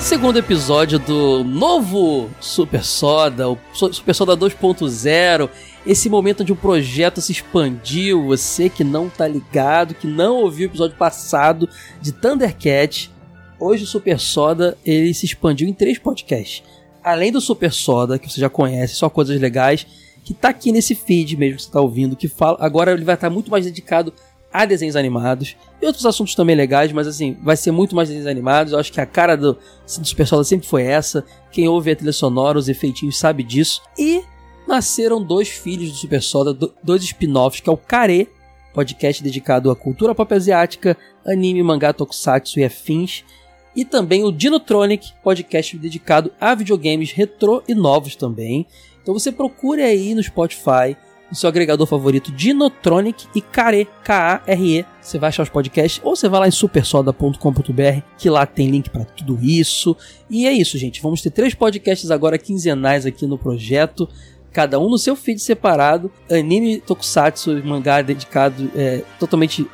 Segundo episódio do novo Super Soda, o Super Soda 2.0. Esse momento onde o projeto se expandiu. Você que não tá ligado, que não ouviu o episódio passado de Thundercat, hoje o Super Soda ele se expandiu em três podcasts além do Super Soda, que você já conhece, só coisas legais, que tá aqui nesse feed mesmo que você tá ouvindo, que fala. Agora ele vai estar muito mais dedicado a desenhos animados e outros assuntos também legais, mas assim, vai ser muito mais desenhos animados. Eu acho que a cara do, do Super Soda sempre foi essa. Quem ouve a trilha sonora, os efeitinhos, sabe disso. E nasceram dois filhos do Super Soda, dois spin-offs, que é o Kare, podcast dedicado à cultura pop asiática, anime, mangá, tokusatsu e afins e também o Dinotronic, podcast dedicado a videogames retrô e novos também. Então você procure aí no Spotify, no seu agregador favorito, Dinotronic e Care, K-A-R-E. Você vai achar os podcasts, ou você vai lá em supersoda.com.br, que lá tem link para tudo isso. E é isso, gente. Vamos ter três podcasts agora quinzenais aqui no projeto cada um no seu feed separado, anime, tokusatsu, mangá dedicado é, totalmente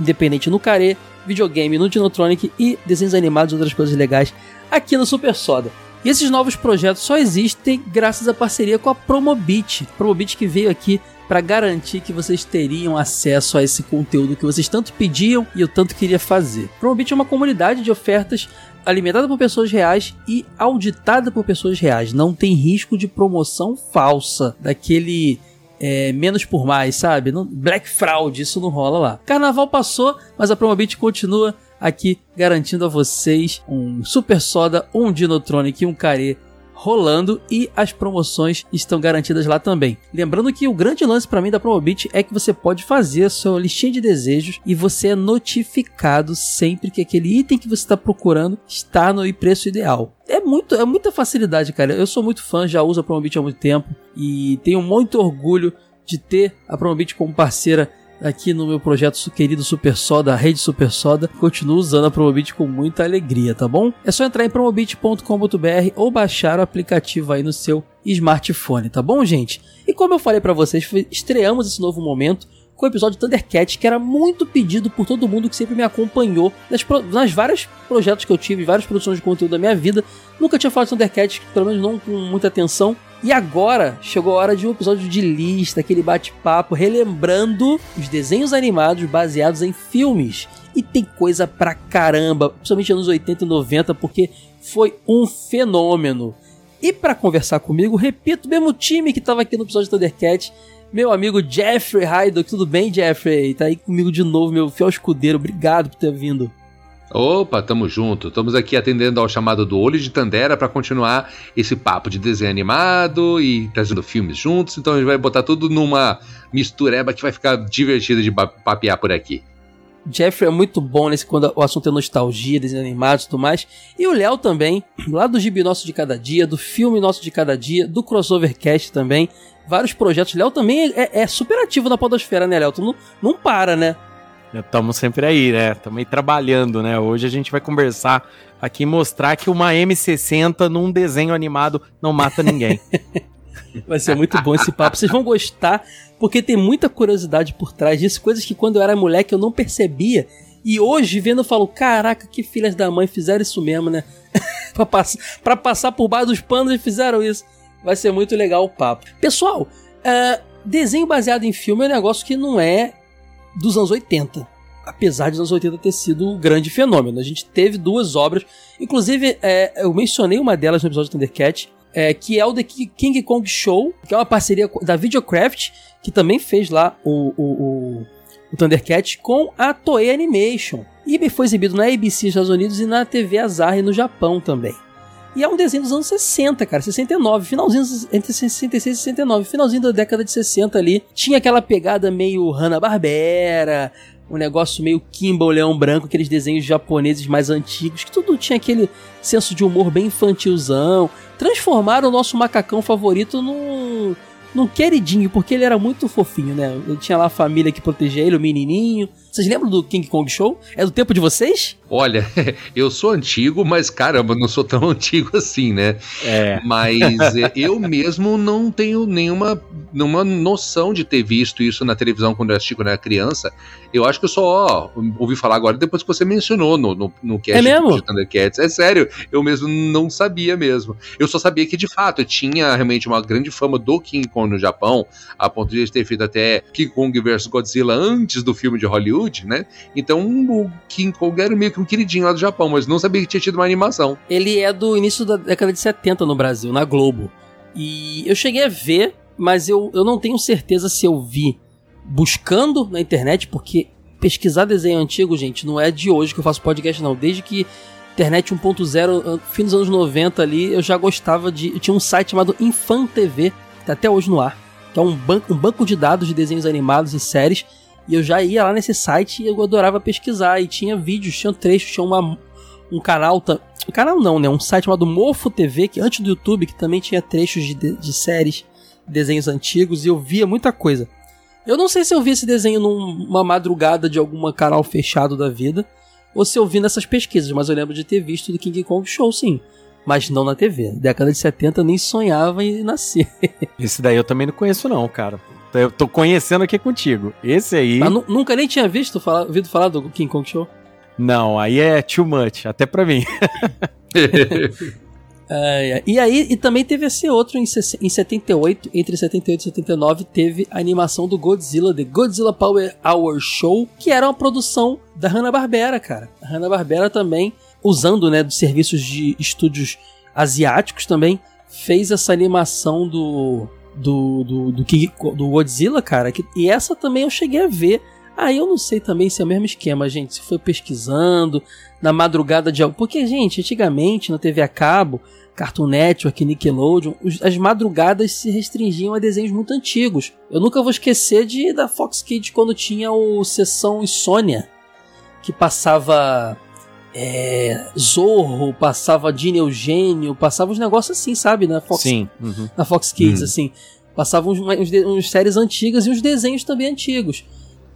independente no Care, videogame no Dinotronic e desenhos animados e outras coisas legais aqui no Super Soda. E esses novos projetos só existem graças à parceria com a Promobit. Promobit que veio aqui para garantir que vocês teriam acesso a esse conteúdo que vocês tanto pediam e eu tanto queria fazer. Promobit é uma comunidade de ofertas alimentada por pessoas reais e auditada por pessoas reais. Não tem risco de promoção falsa daquele é, menos por mais, sabe? Black Fraud, isso não rola lá. Carnaval passou, mas a Promobit continua aqui garantindo a vocês um Super Soda, um Dinotronic e um Care rolando e as promoções estão garantidas lá também. Lembrando que o grande lance para mim da Promobit é que você pode fazer a sua listinha de desejos e você é notificado sempre que aquele item que você está procurando está no preço ideal. É muito, é muita facilidade, cara. Eu sou muito fã, já uso a Promobit há muito tempo e tenho muito orgulho de ter a Promobit como parceira aqui no meu projeto querido Super Soda, a rede Super Soda. Continuo usando a Promobit com muita alegria, tá bom? É só entrar em promobit.com.br ou baixar o aplicativo aí no seu smartphone, tá bom, gente? E como eu falei para vocês, estreamos esse novo momento com o episódio Thundercat, que era muito pedido por todo mundo que sempre me acompanhou nas, nas vários projetos que eu tive, várias produções de conteúdo da minha vida. Nunca tinha falado de Thundercat, pelo menos não com muita atenção. E agora chegou a hora de um episódio de lista, aquele bate-papo, relembrando os desenhos animados baseados em filmes. E tem coisa pra caramba, principalmente anos 80 e 90, porque foi um fenômeno. E para conversar comigo, repito, mesmo time que estava aqui no episódio de Thundercat, meu amigo Jeffrey Hyde. Tudo bem, Jeffrey? Tá aí comigo de novo, meu fiel escudeiro. Obrigado por ter vindo. Opa, tamo junto. Estamos aqui atendendo ao chamado do Olho de Tandera para continuar esse papo de desenho animado e trazendo filmes juntos. Então a gente vai botar tudo numa mistureba que vai ficar divertido de papear por aqui. Jeffrey é muito bom nesse quando o assunto é nostalgia, desenho animado e tudo mais. E o Léo também, lá do Gibi Nosso de Cada Dia, do filme Nosso de Cada Dia, do Crossovercast também. Vários projetos. Léo também é, é, super ativo na podosfera, né, Léo? Tu não, não para, né? Estamos sempre aí, né? Estamos aí trabalhando, né? Hoje a gente vai conversar aqui e mostrar que uma M60 num desenho animado não mata ninguém. vai ser muito bom esse papo. Vocês vão gostar, porque tem muita curiosidade por trás disso, coisas que quando eu era moleque eu não percebia. E hoje, vendo, eu falo: caraca, que filhas da mãe fizeram isso mesmo, né? pra, pass pra passar por baixo dos panos e fizeram isso. Vai ser muito legal o papo. Pessoal, uh, desenho baseado em filme é um negócio que não é dos anos 80. Apesar de os anos 80 ter sido um grande fenômeno. A gente teve duas obras. Inclusive, é, eu mencionei uma delas no episódio de Thundercat, é, que é o The King Kong Show, que é uma parceria da Videocraft, que também fez lá o, o, o o Thundercats, com a Toei Animation. E foi exibido na ABC nos Estados Unidos e na TV Azar no Japão também. E é um desenho dos anos 60, cara, 69, finalzinho entre 66 e 69, finalzinho da década de 60 ali. Tinha aquela pegada meio Hanna-Barbera, um negócio meio Kimball Leão Branco, aqueles desenhos japoneses mais antigos, que tudo tinha aquele senso de humor bem infantilzão. Transformaram o nosso macacão favorito num, num queridinho, porque ele era muito fofinho, né? Ele tinha lá a família que protegia ele, o menininho. Vocês lembram do King Kong Show? É do tempo de vocês? Olha, eu sou antigo, mas caramba, não sou tão antigo assim, né? É. Mas é, eu mesmo não tenho nenhuma, nenhuma noção de ter visto isso na televisão quando eu assisti quando eu era criança. Eu acho que eu só ouvi falar agora depois que você mencionou no, no, no cast é mesmo? de Thundercats. É sério, eu mesmo não sabia mesmo. Eu só sabia que de fato tinha realmente uma grande fama do King Kong no Japão, a ponto de ter feito até King Kong vs Godzilla antes do filme de Hollywood, né? Então o King Kong era meio que um queridinho lá do Japão, mas não sabia que tinha tido uma animação. Ele é do início da década de 70 no Brasil, na Globo. E eu cheguei a ver, mas eu, eu não tenho certeza se eu vi buscando na internet, porque pesquisar desenho antigo, gente, não é de hoje que eu faço podcast, não. Desde que internet 1.0, fim dos anos 90 ali, eu já gostava de. Eu tinha um site chamado Infan TV, que tá até hoje no ar, que é um banco, um banco de dados de desenhos animados e séries e eu já ia lá nesse site e eu adorava pesquisar. E tinha vídeos, tinha trechos, tinha uma, um canal. Um canal não, né? Um site chamado Mofo TV, que antes do YouTube, que também tinha trechos de, de séries, desenhos antigos, e eu via muita coisa. Eu não sei se eu vi esse desenho numa madrugada de algum canal fechado da vida, ou se eu vi nessas pesquisas, mas eu lembro de ter visto do King Kong Show, sim. Mas não na TV. Década de 70 nem sonhava em nascer. Esse daí eu também não conheço, não, cara. Eu tô conhecendo aqui contigo. Esse aí. Mas nunca nem tinha visto falar, ouvido falar do King Kong Show? Não, aí é too much, até pra mim. é, e aí, e também teve esse outro em, em 78, entre 78 e 79, teve a animação do Godzilla, The Godzilla Power Hour Show, que era uma produção da Hanna-Barbera, cara. A Hanna-Barbera também, usando, né, dos serviços de estúdios asiáticos também, fez essa animação do do, do, do, King, do Godzilla, cara. Que, e essa também eu cheguei a ver. Aí eu não sei também se é o mesmo esquema, gente. Se foi pesquisando na madrugada de algo. Porque, gente, antigamente na TV a cabo, Cartoon Network, Nickelodeon, as madrugadas se restringiam a desenhos muito antigos. Eu nunca vou esquecer de da Fox Kids quando tinha o Sessão Insônia, que passava é, Zorro, passava Dini Eugênio, passava uns negócios assim, sabe? Na Fox, Sim. Uhum. Na Fox Kids, uhum. assim. Passavam uns, uns, uns, séries antigas e uns desenhos também antigos.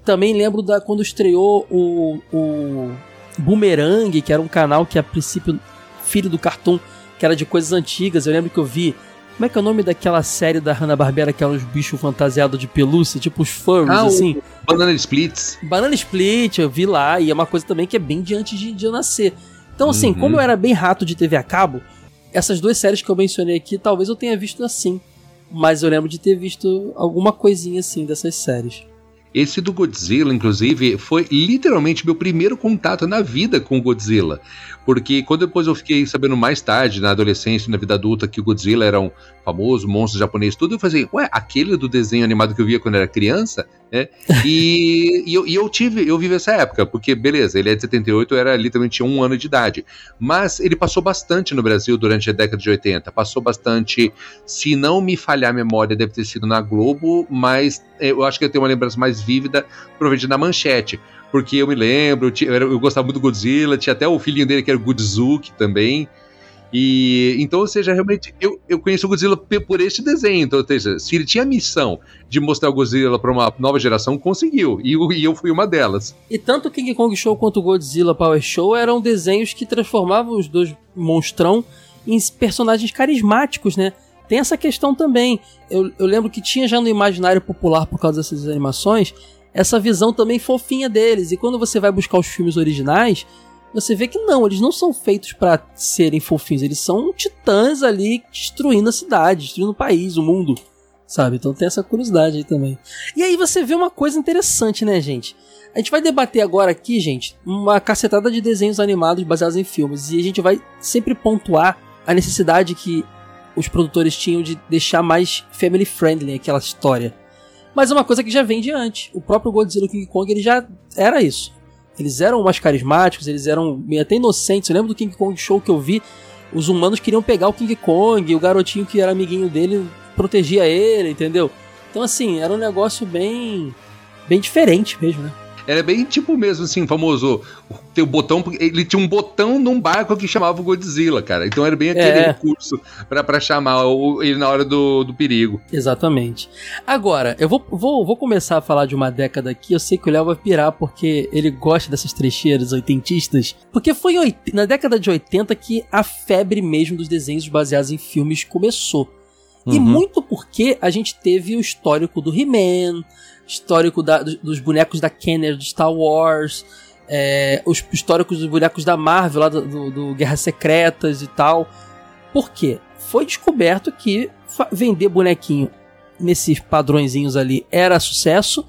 Também lembro da quando estreou o, o Boomerang, que era um canal que a princípio, filho do Cartoon, que era de coisas antigas. Eu lembro que eu vi como é que é o nome daquela série da Hanna-Barbera que eram os bichos fantasiados de pelúcia, tipo os furries, ah, assim? Banana Splits. Banana Split, eu vi lá, e é uma coisa também que é bem de antes de, de eu nascer. Então, assim, uhum. como eu era bem rato de TV a cabo, essas duas séries que eu mencionei aqui, talvez eu tenha visto assim. Mas eu lembro de ter visto alguma coisinha assim dessas séries. Esse do Godzilla, inclusive, foi literalmente meu primeiro contato na vida com o Godzilla. Porque quando depois eu fiquei sabendo mais tarde, na adolescência, na vida adulta, que o Godzilla era um famoso monstro japonês, tudo, eu falei, ué, aquele do desenho animado que eu via quando era criança, né? E, e, eu, e eu tive, eu vivi essa época, porque, beleza, ele é de 78, eu era literalmente um ano de idade. Mas ele passou bastante no Brasil durante a década de 80. Passou bastante, se não me falhar a memória, deve ter sido na Globo, mas é, eu acho que eu tenho uma lembrança mais vívida, provavelmente na manchete porque eu me lembro, eu, eu, gostava muito do Godzilla, tinha até o filhinho dele que era o Godzooky também. E então, ou seja, realmente eu, eu conheço o Godzilla por este desenho. Então, ou seja, se ele tinha a missão de mostrar o Godzilla para uma nova geração, conseguiu. E, e, eu fui uma delas. E tanto o King Kong Show quanto o Godzilla Power Show eram desenhos que transformavam os dois monstrão em personagens carismáticos, né? Tem essa questão também. Eu, eu lembro que tinha já no imaginário popular, por causa dessas animações, essa visão também fofinha deles. E quando você vai buscar os filmes originais, você vê que não, eles não são feitos para serem fofinhos, eles são titãs ali destruindo a cidade, destruindo o país, o mundo, sabe? Então tem essa curiosidade aí também. E aí você vê uma coisa interessante, né, gente? A gente vai debater agora aqui, gente, uma cacetada de desenhos animados baseados em filmes e a gente vai sempre pontuar a necessidade que os produtores tinham de deixar mais family friendly aquela história. Mas é uma coisa que já vem de antes. O próprio Godzilla e King Kong ele já era isso. Eles eram mais carismáticos, eles eram até inocentes. Eu lembro do King Kong Show que eu vi, os humanos queriam pegar o King Kong, e o garotinho que era amiguinho dele protegia ele, entendeu? Então assim, era um negócio bem bem diferente mesmo, né? Era bem tipo mesmo, assim, famoso. Tem o botão. Ele tinha um botão num barco que chamava o Godzilla, cara. Então era bem aquele é. recurso para chamar o, ele na hora do, do perigo. Exatamente. Agora, eu vou, vou, vou começar a falar de uma década aqui. Eu sei que o Léo vai pirar porque ele gosta dessas trecheiras oitentistas. Porque foi na década de 80 que a febre mesmo dos desenhos baseados em filmes começou. Uhum. E muito porque a gente teve o histórico do He-Man, histórico da, dos bonecos da Kenner de Star Wars, é, os históricos dos bonecos da Marvel, lá do, do, do Guerras Secretas e tal. Por quê? Foi descoberto que vender bonequinho nesses padrõezinhos ali era sucesso.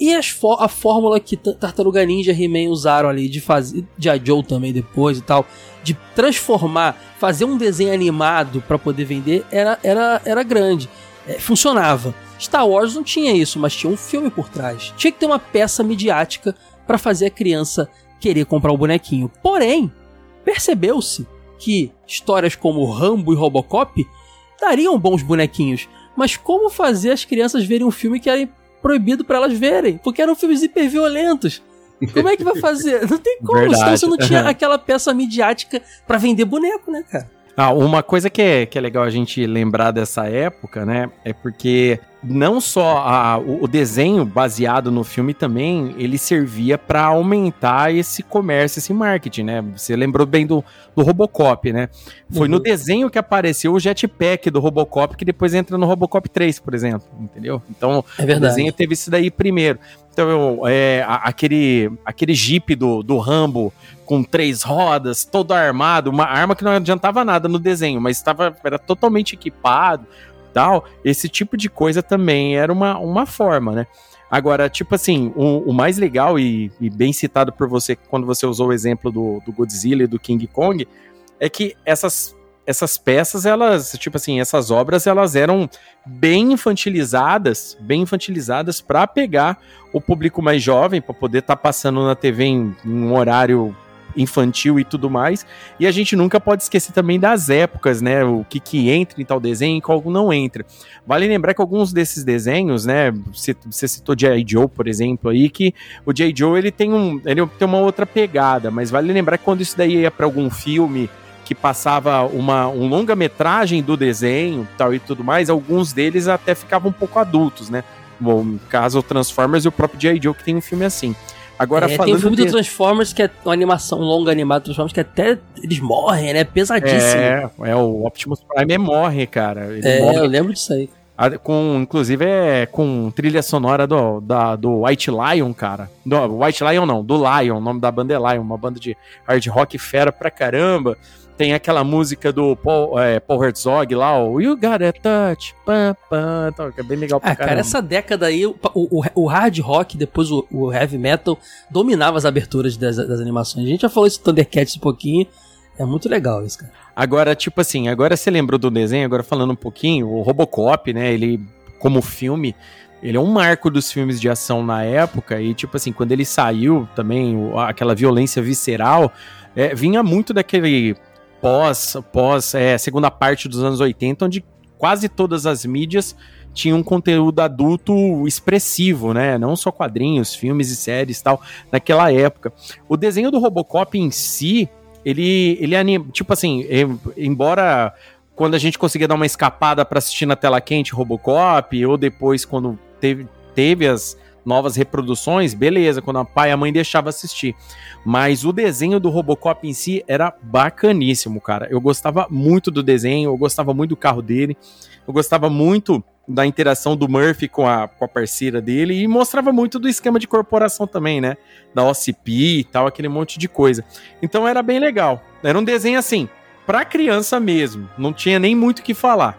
E a fórmula que Tartaruga Ninja e He-Man usaram ali de fazer. De Joe também depois e tal. De transformar, fazer um desenho animado para poder vender era, era, era grande. É, funcionava. Star Wars não tinha isso, mas tinha um filme por trás. Tinha que ter uma peça midiática para fazer a criança querer comprar o bonequinho. Porém, percebeu-se que histórias como Rambo e Robocop dariam bons bonequinhos. Mas como fazer as crianças verem um filme que era proibido para elas verem? Porque eram filmes hiperviolentos. Como é que vai fazer? Não tem como, Verdade. senão você não tinha aquela peça midiática para vender boneco, né, cara? Ah, uma coisa que é, que é legal a gente lembrar dessa época, né? É porque não só a, o, o, desenho baseado no filme também, ele servia para aumentar esse comércio, esse marketing, né? Você lembrou bem do, do Robocop, né? Foi uhum. no desenho que apareceu o jetpack do Robocop, que depois entra no Robocop 3, por exemplo, entendeu? Então, é o desenho teve isso daí primeiro. Então, é, aquele, aquele jeep do, do Rambo com três rodas, todo armado, uma arma que não adiantava nada no desenho, mas estava, era totalmente equipado, tal, esse tipo de coisa também era uma, uma forma, né? Agora, tipo assim, o, o mais legal e, e, bem citado por você quando você usou o exemplo do, do Godzilla e do King Kong é que essas, essas peças, elas, tipo assim, essas obras, elas eram bem infantilizadas, bem infantilizadas para pegar o público mais jovem, para poder estar tá passando na TV em, em um horário infantil e tudo mais. E a gente nunca pode esquecer também das épocas, né? O que, que entra em tal desenho e qual não entra. Vale lembrar que alguns desses desenhos, né? Você, citou J.I. Joe, por exemplo, aí, que o J.I. Joe ele tem, um, ele tem uma outra pegada, mas vale lembrar que quando isso daí ia para algum filme que passava uma um longa-metragem do desenho tal e tudo mais, alguns deles até ficavam um pouco adultos, né? Bom, no caso Transformers e o próprio J.I. Joe que tem um filme assim. Agora é, falando tem o filme de... do Transformers que é uma animação longa animada do Transformers que até eles morrem, né? Pesadíssimo. É, é o Optimus Prime morre, cara. Ele é, morre. eu lembro disso aí. Com, inclusive é com trilha sonora do, da, do White Lion, cara. Do, White Lion não, do Lion, o nome da banda é Lion, uma banda de hard rock fera pra caramba. Tem aquela música do Paul, é, Paul Herzog lá, o You Got a Touch, pam, pam, tá, que é bem legal pra ah, caramba. cara, essa década aí, o, o, o hard rock, depois o, o, heavy metal, dominava as aberturas das, das animações. A gente já falou isso do Thundercats um pouquinho, é muito legal isso, cara. Agora, tipo assim, agora você lembrou do desenho, agora falando um pouquinho, o Robocop, né, ele, como filme, ele é um marco dos filmes de ação na época, e tipo assim, quando ele saiu também, aquela violência visceral, é, vinha muito daquele pós, pós é, segunda parte dos anos 80, onde quase todas as mídias tinham um conteúdo adulto expressivo, né? Não só quadrinhos, filmes e séries tal, naquela época. O desenho do Robocop em si, ele, ele anima, tipo assim, embora quando a gente conseguia dar uma escapada para assistir na tela quente Robocop, ou depois quando teve, teve as novas reproduções, beleza, quando a pai e a mãe deixavam assistir. Mas o desenho do Robocop em si era bacaníssimo, cara. Eu gostava muito do desenho, eu gostava muito do carro dele, eu gostava muito da interação do Murphy com a, com a parceira dele e mostrava muito do esquema de corporação também, né? Da OCP e tal, aquele monte de coisa. Então era bem legal. Era um desenho assim, pra criança mesmo, não tinha nem muito o que falar.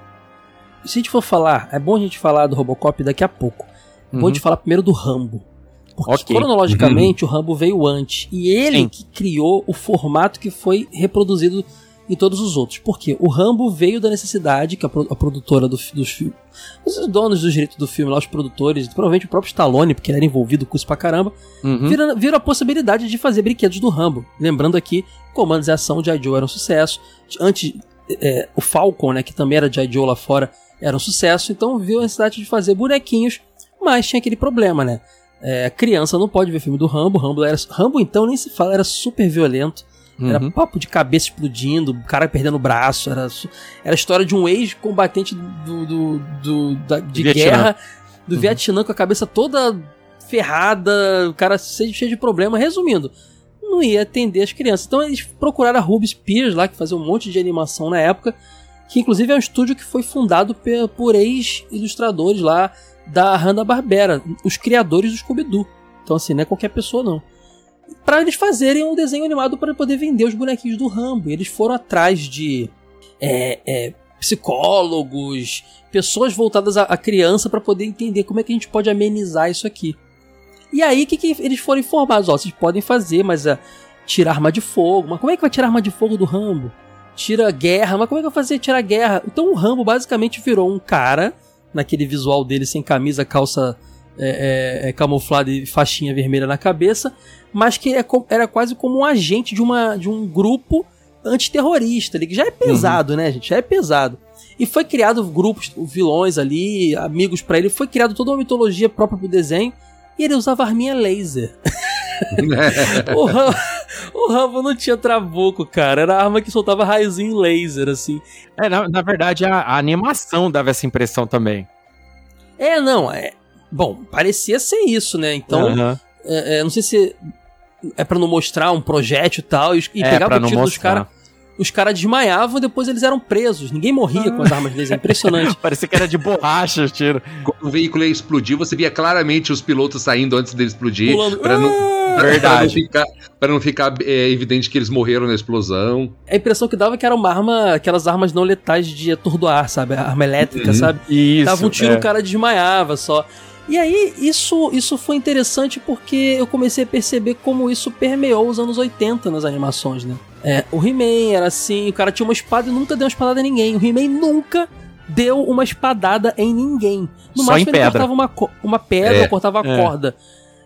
Se a gente for falar, é bom a gente falar do Robocop daqui a pouco. Uhum. Vou te falar primeiro do Rambo. Porque okay. cronologicamente uhum. o Rambo veio antes. E ele Sim. que criou o formato que foi reproduzido em todos os outros. Porque o Rambo veio da necessidade que a, a produtora do, dos filmes, os donos dos direitos do filme, lá, os produtores, provavelmente o próprio Stallone, porque ele era envolvido com isso pra caramba, uhum. viram, viram a possibilidade de fazer brinquedos do Rambo. Lembrando aqui, comandos e ação de I. Joe era um sucesso. Antes, é, o Falcon, né, que também era de I. Joe lá fora, era um sucesso. Então viu a necessidade de fazer bonequinhos, mas tinha aquele problema, né? É, criança não pode ver filme do Rambo. Rambo, era, Rambo então nem se fala, era super violento. Uhum. Era papo de cabeça explodindo, cara perdendo o braço. Era, era a história de um ex-combatente do, do, do, da, de Vietnã. guerra do uhum. Vietnã com a cabeça toda ferrada, o cara cheio, de problema. Resumindo, não ia atender as crianças. Então eles procuraram a Ruby Spears lá, que fazia um monte de animação na época, que inclusive é um estúdio que foi fundado por ex-ilustradores lá da Hanna-Barbera, os criadores do Scooby-Doo. Então assim, não é qualquer pessoa não para eles fazerem um desenho animado para poder vender os bonequinhos do Rambo. Eles foram atrás de é, é, psicólogos, pessoas voltadas à, criança para poder entender como é que a gente pode amenizar isso aqui. E aí que, que eles foram informados, ó, vocês podem fazer, mas uh, tirar arma de fogo. Mas como é que vai tirar arma de fogo do Rambo? Tira guerra, mas como é que vai fazer tirar guerra? Então o Rambo basicamente virou um cara, naquele visual dele sem camisa, calça é, é, é camuflada e faixinha vermelha na cabeça, mas que é era quase como um agente de, uma, de um grupo antiterrorista, que já é pesado, uhum. né, gente? Já é pesado. E foi criado grupos, vilões ali, amigos para ele, foi criado toda uma mitologia própria pro desenho, e ele usava arminha laser. o, Rambo, o Rambo não tinha trabuco, cara. Era arma que soltava raiozinho laser, assim. É, na, na verdade, a, a, animação dava essa impressão também. É, não. É, bom, parecia ser isso, né? Então, uhum. é, é, não sei se é para não mostrar um projétil e tal, e, e é, pegava o tiro dos caras. Os caras desmaiavam depois eles eram presos. Ninguém morria com as armas deles. É impressionante. Parecia que era de borracha o tiro. Quando o veículo ia explodir, você via claramente os pilotos saindo antes dele explodir. Pulando. Pra não, ah! Verdade. Pra não ficar, pra não ficar é, evidente que eles morreram na explosão. A impressão que dava é que era uma arma, aquelas armas não letais de atordoar, sabe? A arma elétrica, uhum. sabe? Isso. Dava um tiro, é. o cara desmaiava só. E aí, isso, isso foi interessante porque eu comecei a perceber como isso permeou os anos 80 nas animações, né? É, o He-Man era assim, o cara tinha uma espada e nunca deu uma espadada em ninguém. O He-Man nunca deu uma espadada em ninguém. No Só máximo ele cortava uma, uma pedra é, ou cortava a é. corda.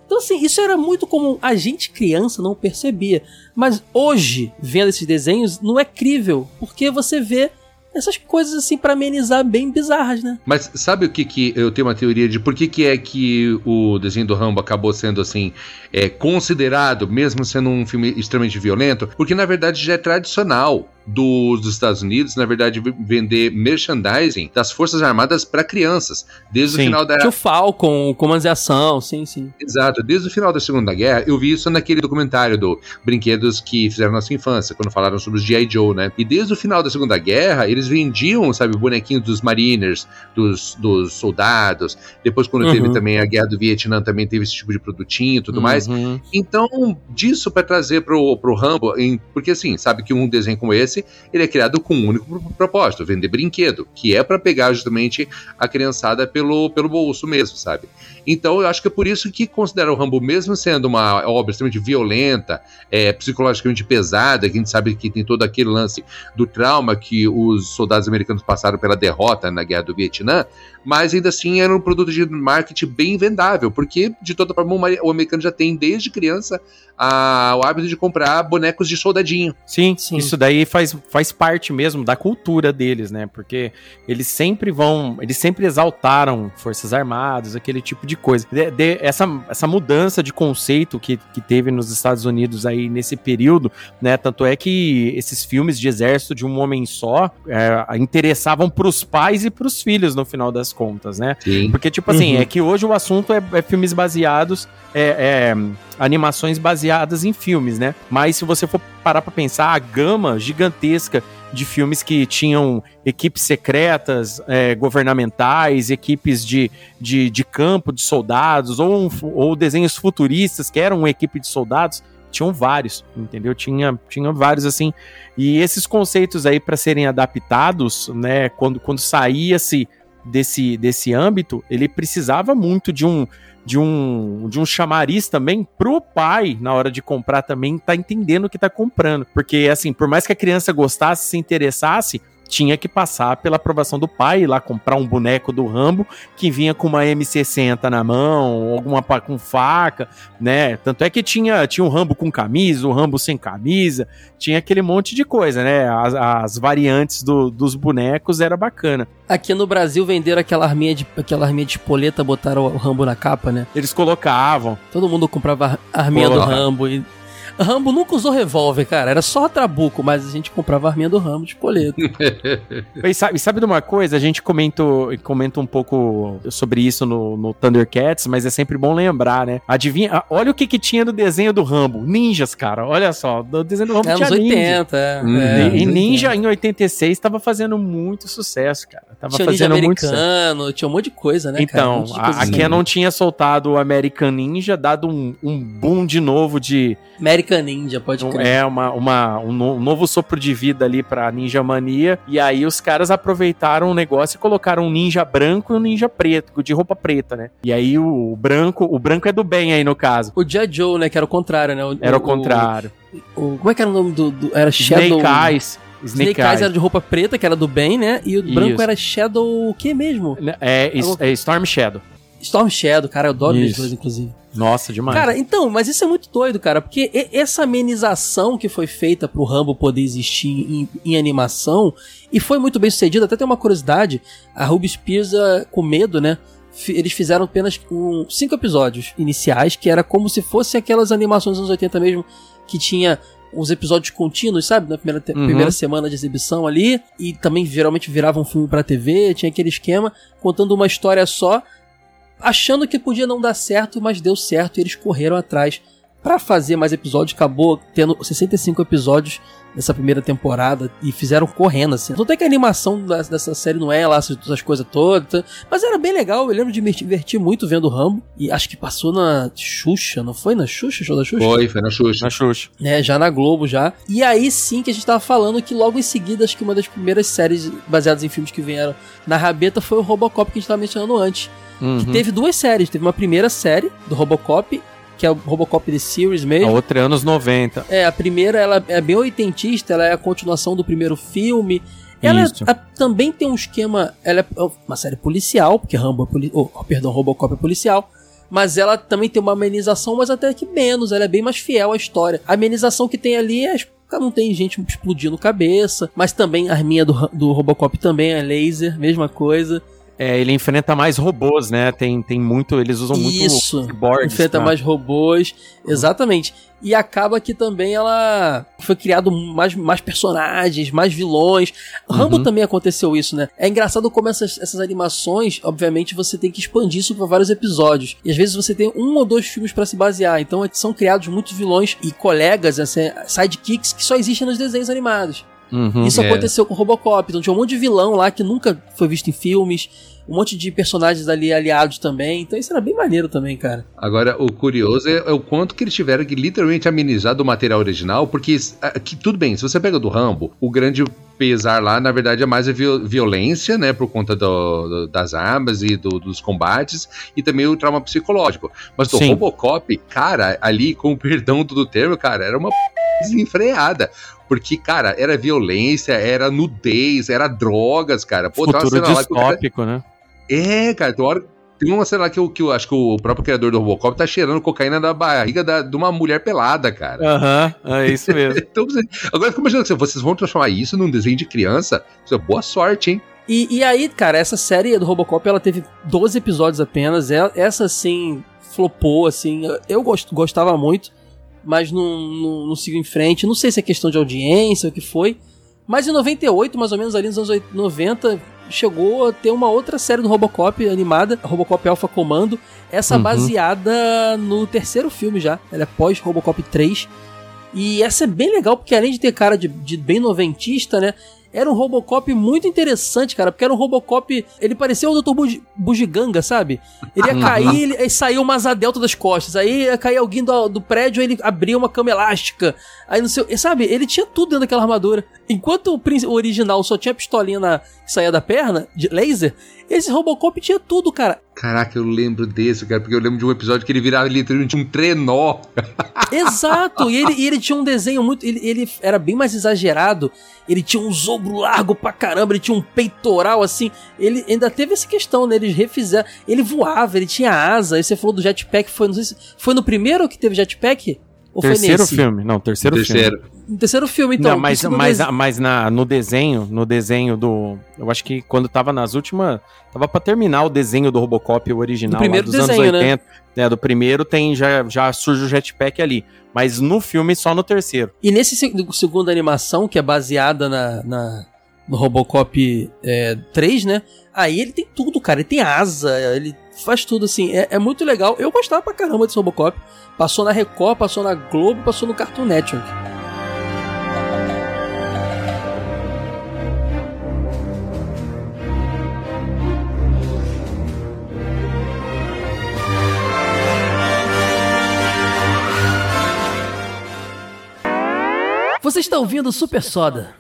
Então, assim, isso era muito comum. A gente, criança, não percebia. Mas hoje, vendo esses desenhos, não é crível, porque você vê essas coisas assim para amenizar bem bizarras, né? Mas sabe o que que eu tenho uma teoria de por que que é que o desenho do Rambo acabou sendo assim é, considerado, mesmo sendo um filme extremamente violento? Porque na verdade já é tradicional dos, dos Estados Unidos, na verdade, vender merchandising das Forças Armadas para crianças. Desde sim. o final da. Tinha o Falcon, comandos de ação, sim, sim. Exato. Desde o final da Segunda Guerra, eu vi isso naquele documentário do Brinquedos que fizeram nossa infância, quando falaram sobre os G.I. Joe, né? E desde o final da Segunda Guerra, eles vendiam, sabe, bonequinhos dos Mariners, dos, dos soldados. Depois, quando uhum. teve também a Guerra do Vietnã, também teve esse tipo de produtinho e tudo uhum. mais. Então, disso para trazer pro, pro Rambo, em, porque assim, sabe que um desenho como esse ele é criado com um único propósito, vender brinquedo, que é para pegar justamente a criançada pelo, pelo bolso mesmo, sabe? Então eu acho que é por isso que considera o Rambo, mesmo sendo uma obra extremamente violenta, é, psicologicamente pesada, que a gente sabe que tem todo aquele lance do trauma que os soldados americanos passaram pela derrota na Guerra do Vietnã, mas ainda assim era um produto de marketing bem vendável, porque de toda forma o americano já tem desde criança a, o hábito de comprar bonecos de soldadinho. Sim, sim, isso daí faz, faz parte mesmo da cultura deles, né? Porque eles sempre vão, eles sempre exaltaram forças armadas, aquele tipo de coisa. De, de, essa, essa mudança de conceito que, que teve nos Estados Unidos aí nesse período, né? Tanto é que esses filmes de exército de um homem só é, interessavam pros pais e pros filhos no final das contas, né? Sim. Porque, tipo assim, uhum. é que hoje o assunto é, é filmes baseados, é, é animações baseadas em filmes, né? Mas se você for parar para pensar, a gama gigantesca de filmes que tinham equipes secretas, é, governamentais, equipes de, de, de, campo de soldados, ou, ou desenhos futuristas que eram uma equipe de soldados, tinham vários, entendeu? Tinha, tinha vários assim. E esses conceitos aí para serem adaptados, né, quando, quando saía-se desse, desse âmbito, ele precisava muito de um de um, de um chamariz também pro pai, na hora de comprar também, tá entendendo o que tá comprando. Porque, assim, por mais que a criança gostasse, se interessasse, tinha que passar pela aprovação do pai, ir lá comprar um boneco do Rambo que vinha com uma M60 na mão, alguma com faca, né? Tanto é que tinha, tinha um Rambo com camisa, um Rambo sem camisa, tinha aquele monte de coisa, né? As, as variantes do, dos bonecos era bacana. Aqui no Brasil venderam aquela arminha de aquela arminha de espoleta, botaram o Rambo na capa, né? Eles colocavam. Todo mundo comprava a arminha do Rambo e Rambo nunca usou revólver, cara. Era só trabuco, mas a gente comprava a arminha do Rambo de poleto. e, sabe, sabe de uma coisa? A gente comentou, comenta um pouco sobre isso no, no, Thundercats, mas é sempre bom lembrar, né? Adivinha? Olha o que, que tinha no desenho do Rambo. Ninjas, cara. Olha só. No desenho do Rambo é, tinha nos 80, é. Hum. é. E Ninja 80. em 86 tava fazendo muito sucesso, cara. Tava tinha fazendo ninja muito americano, tinha um monte de coisa, né, então, cara? Um a, a Canon tinha soltado o American Ninja, dado um, um boom de novo de... American Ninja, pode crer. É, uma, uma, um, no, um novo sopro de vida ali pra Ninja Mania. E aí os caras aproveitaram o negócio e colocaram um ninja branco e um ninja preto, de roupa preta, né? E aí o, o branco, o branco é do bem aí no caso. O Dia Joe, né? Que era o contrário, né? O, era o, o contrário. O, como é que era o nome do. do era Shadow. Snake Eyes. Snake, Snake Eyes. Era de roupa preta, que era do bem, né? E o Isso. branco era Shadow. O que mesmo? É, é, é Storm Shadow. Storm Shadow, cara, eu adoro os dois, inclusive. Nossa, demais. Cara, então, mas isso é muito doido, cara, porque essa amenização que foi feita pro Rambo poder existir em, em animação, e foi muito bem sucedida, até tem uma curiosidade, a Ruby Spears, uh, com medo, né, eles fizeram apenas um, cinco episódios iniciais, que era como se fosse aquelas animações dos anos 80 mesmo, que tinha uns episódios contínuos, sabe? Na primeira, uhum. primeira semana de exibição ali. E também geralmente virava um filme pra TV, tinha aquele esquema, contando uma história só, achando que podia não dar certo, mas deu certo e eles correram atrás para fazer mais episódios. Acabou tendo 65 episódios nessa primeira temporada e fizeram correndo, assim. Não tem que a animação dessa série não é lá essas coisas todas, mas era bem legal. Eu lembro de me divertir muito vendo o Rambo e acho que passou na Xuxa, não foi na Xuxa? Show da Xuxa? Foi, foi na Xuxa. Na Xuxa. É, já na Globo já. E aí sim que a gente tava falando que logo em seguida, acho que uma das primeiras séries baseadas em filmes que vieram na rabeta foi o Robocop que a gente tava mencionando antes. Uhum. Que teve duas séries. Teve uma primeira série do Robocop que é o Robocop The Series mesmo. A outra é anos 90. É, a primeira ela é bem oitentista, ela é a continuação do primeiro filme. Ela é, a, também tem um esquema, ela é uma série policial, porque Rambo é poli oh, perdão, Robocop é policial, mas ela também tem uma amenização, mas até que menos, ela é bem mais fiel à história. A amenização que tem ali é não tem gente explodindo cabeça, mas também a arminha do, do Robocop também é laser, mesma coisa. É, ele enfrenta mais robôs, né? Tem, tem muito. Eles usam muito Isso, enfrenta mais robôs, exatamente. E acaba que também ela foi criado mais, mais personagens, mais vilões. Rambo uhum. também aconteceu isso, né? É engraçado como essas, essas animações, obviamente, você tem que expandir isso para vários episódios. E às vezes você tem um ou dois filmes para se basear. Então são criados muitos vilões e colegas, assim, sidekicks que só existem nos desenhos animados. Uhum, Isso é. aconteceu com o Robocop. Então tinha um monte de vilão lá que nunca foi visto em filmes. Um monte de personagens ali aliados também. Então isso era bem maneiro também, cara. Agora, o curioso é, é o quanto que eles tiveram que literalmente amenizar do material original. Porque, aqui, tudo bem, se você pega do Rambo, o grande pesar lá, na verdade, é mais a violência, né? Por conta do, do, das armas e do, dos combates. E também o trauma psicológico. Mas do Sim. Robocop, cara, ali, com o perdão do termo, cara, era uma desenfreada. Porque, cara, era violência, era nudez, era drogas, cara. Pô, Futuro distópico, cara... né? É, cara, tem hora... Tem uma cena lá que, eu, que eu acho que o próprio criador do Robocop tá cheirando cocaína da barriga da, de uma mulher pelada, cara. Aham, uhum, é isso mesmo. então, agora fica imaginando que vocês vão transformar isso num desenho de criança. Isso é boa sorte, hein? E, e aí, cara, essa série do Robocop, ela teve 12 episódios apenas. Essa, assim, flopou, assim. Eu gostava muito mas não, não, não seguiu em frente. Não sei se é questão de audiência ou o que foi. Mas em 98, mais ou menos ali nos anos 90, chegou a ter uma outra série do Robocop animada, Robocop Alpha Comando. Essa uhum. baseada no terceiro filme já. Ela é pós Robocop 3. E essa é bem legal, porque além de ter cara de, de bem noventista, né? Era um Robocop muito interessante, cara, porque era um Robocop. Ele parecia o Dr. Bugiganga, sabe? Ele ia cair, ele, aí saiu uma asa delta das costas. Aí ia cair alguém do, do prédio, ele abria uma cama elástica. Aí não sei. Sabe? Ele tinha tudo dentro daquela armadura. Enquanto o, original só tinha pistolinha na, que saía da perna, de laser, esse Robocop tinha tudo, cara. Caraca, eu lembro desse, cara, porque eu lembro de um episódio que ele virava literalmente um trenó. Exato! E ele, e ele tinha um desenho muito. Ele, ele era bem mais exagerado. Ele tinha um ombro largo pra caramba, ele tinha um peitoral assim. Ele ainda teve essa questão, né? Eles refizeram. Ele voava, ele tinha asa. Aí você falou do jetpack, foi, não sei se, foi no primeiro que teve jetpack? Ou terceiro foi nesse? filme. Não, terceiro, filme. Terceiro. No terceiro filme, então. não, mas, mas, mas na, no desenho, no desenho do. Eu acho que quando tava nas últimas. Tava pra terminar o desenho do Robocop o original Do primeiro dos desenho, anos né? 80. né, do primeiro tem já, já surge o jetpack ali. Mas no filme só no terceiro. E nesse se- segunda animação, que é baseada na, na- no Robocop é, 3, né? Aí ele tem tudo, cara. Ele tem asa, ele faz tudo assim. É, é muito legal. Eu gostava pra caramba desse Robocop. Passou na Record, passou na Globo, passou no Cartoon Network. Você está ouvindo Super Soda.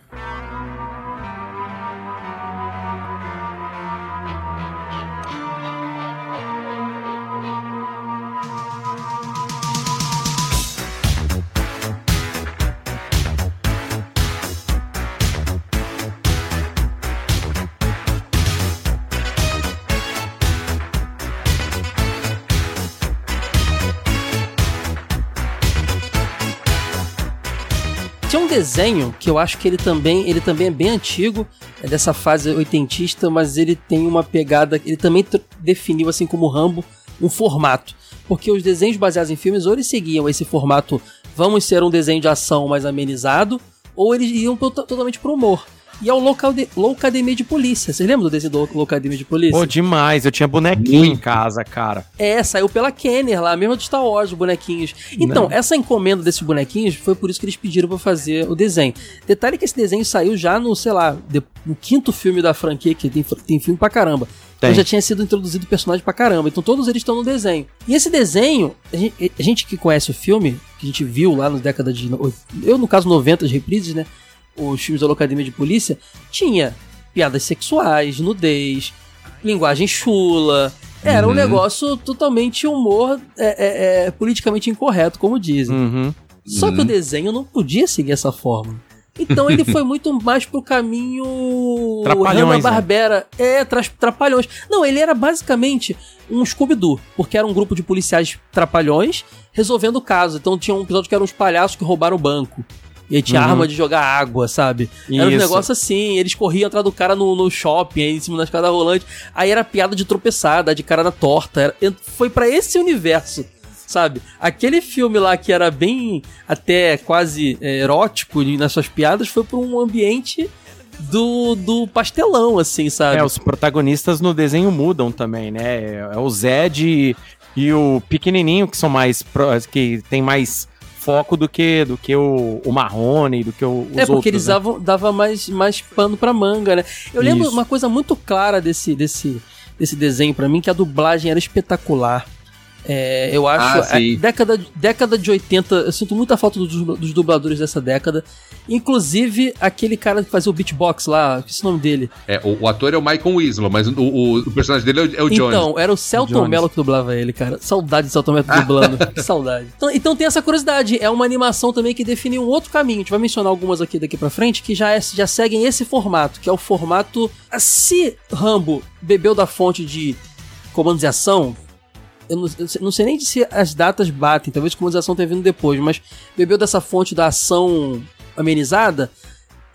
Desenho que eu acho que ele também, ele também é bem antigo, é dessa fase oitentista, mas ele tem uma pegada, ele também definiu assim como Rambo um formato, porque os desenhos baseados em filmes ou eles seguiam esse formato, vamos ser um desenho de ação mais amenizado, ou eles iam to- totalmente pro humor. E é o Local de, Loucademia de Polícia. Vocês lembram do desenho do Loucademia de Polícia? Pô, demais. Eu tinha bonequinho em casa, cara. É, saiu pela Kenner lá, mesmo do Star Wars, os bonequinhos. Então, essa encomenda desses bonequinhos foi por isso que eles pediram pra fazer o desenho. Detalhe que esse desenho saiu já no, sei lá, de- no quinto filme da franquia, que tem, tem filme pra caramba. Tem. Então já tinha sido introduzido personagem pra caramba. Então todos eles estão no desenho. E esse desenho, a gente, a gente que conhece o filme, que a gente viu lá na década de. Eu, no caso, 90, as reprises, né? Os filmes da Academia de Polícia, tinha piadas sexuais, nudez, linguagem chula. Era um Uhum. negócio totalmente humor é, é, é, politicamente incorreto, como dizem. Uhum. Só que o desenho não podia seguir essa forma. Então ele foi muito mais pro caminho Trapalhões, né? Barbera, é tras- trapalhões. Não, ele era basicamente um Scooby-Doo, porque era um grupo de policiais trapalhões resolvendo o caso. Então tinha um episódio que eram uns palhaços que roubaram o banco. E aí tinha Uhum. arma de jogar água, sabe? Era um Isso. negócio assim, eles corriam atrás do cara no, no shopping, aí em cima da escada rolante. Aí era piada de tropeçada, de cara na torta. Era- foi pra esse universo, sabe? Aquele filme lá que era bem até quase é, erótico nas suas piadas foi pra um ambiente do, do pastelão, assim, sabe? É, os protagonistas no desenho mudam também, né? É o Zed e, e o pequenininho que são mais que tem mais foco do que do que o, o Marrone, do que o, os É, porque outros, eles né? davam dava mais, mais pano pra manga, né? Eu lembro Isso. uma coisa muito clara desse, desse, desse desenho pra mim, que a dublagem era espetacular. É, eu acho. Ah, década, década de 80, eu sinto muita falta dos, dos dubladores dessa década. Inclusive, aquele cara que fazia o beatbox lá, que é o nome dele? É, o, o ator é o Michael Winslow, mas o, o- o personagem dele é o, é o Jones. Então, era o Celton. Mello que dublava ele, cara. Saudade de Celton Mello dublando. que saudade. Então, então tem essa curiosidade. É uma animação também que definiu um outro caminho. A gente vai mencionar algumas aqui daqui pra frente que já, é- já seguem esse formato, que é o formato. Se Rambo bebeu da fonte de comandos de ação. Eu não, eu não sei nem se as datas batem, talvez comandos de ação tenha vindo depois, mas bebeu dessa fonte da ação amenizada.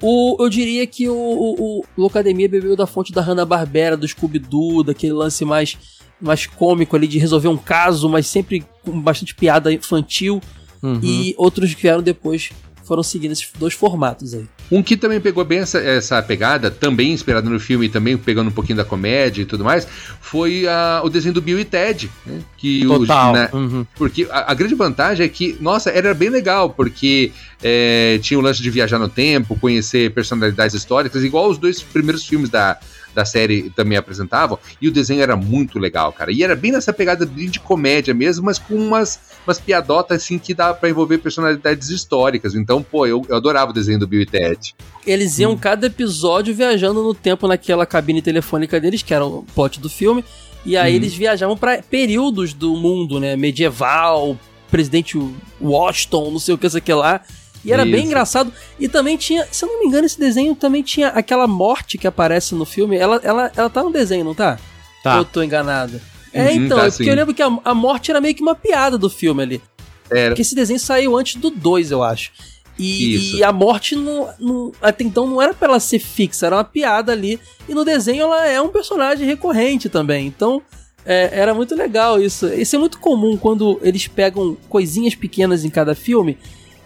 O, eu diria que o, o, o Locademia bebeu da fonte da Hanna-Barbera, do Scooby-Doo, daquele lance mais, mais cômico ali de resolver um caso, mas sempre com bastante piada infantil. Uhum. E outros que vieram depois foram seguindo esses dois formatos aí. Um que também pegou bem essa, essa pegada, também inspirado no filme, também pegando um pouquinho da comédia e tudo mais, foi a- o desenho do Bill e Ted. Né? Que o- Total. né, Uhum. Porque a, a grande vantagem é que, nossa, era bem legal, porque é, tinha o lance de viajar no tempo, conhecer personalidades históricas, igual os dois primeiros filmes da, da série também apresentavam, e o desenho era muito legal, cara. E era bem nessa pegada de comédia mesmo, mas com umas, umas piadotas assim que dá para envolver personalidades históricas. Então, pô, eu, eu adorava o desenho do Bill e Ted. Eles iam hum. cada episódio viajando no tempo naquela cabine telefônica deles, que era o plot do filme, e aí hum. eles viajavam para períodos do mundo, né? Medieval, presidente Washington, não sei o que, sei que lá. E era Isso. bem engraçado. E também tinha, se eu não me engano, esse desenho também tinha aquela morte que aparece no filme. Ela, ela, ela tá no desenho, não tá? Tá. Eu tô enganado. É, uhum, então, tá, é porque sim. eu lembro que a, a morte era meio que uma piada do filme ali. Era. Porque esse desenho saiu antes do 2, eu acho. E, e, a morte não, não, até então não era pra ela ser fixa, era uma piada ali. E no desenho ela é um personagem recorrente também. Então é, era muito legal isso. Isso é muito comum quando eles pegam coisinhas pequenas em cada filme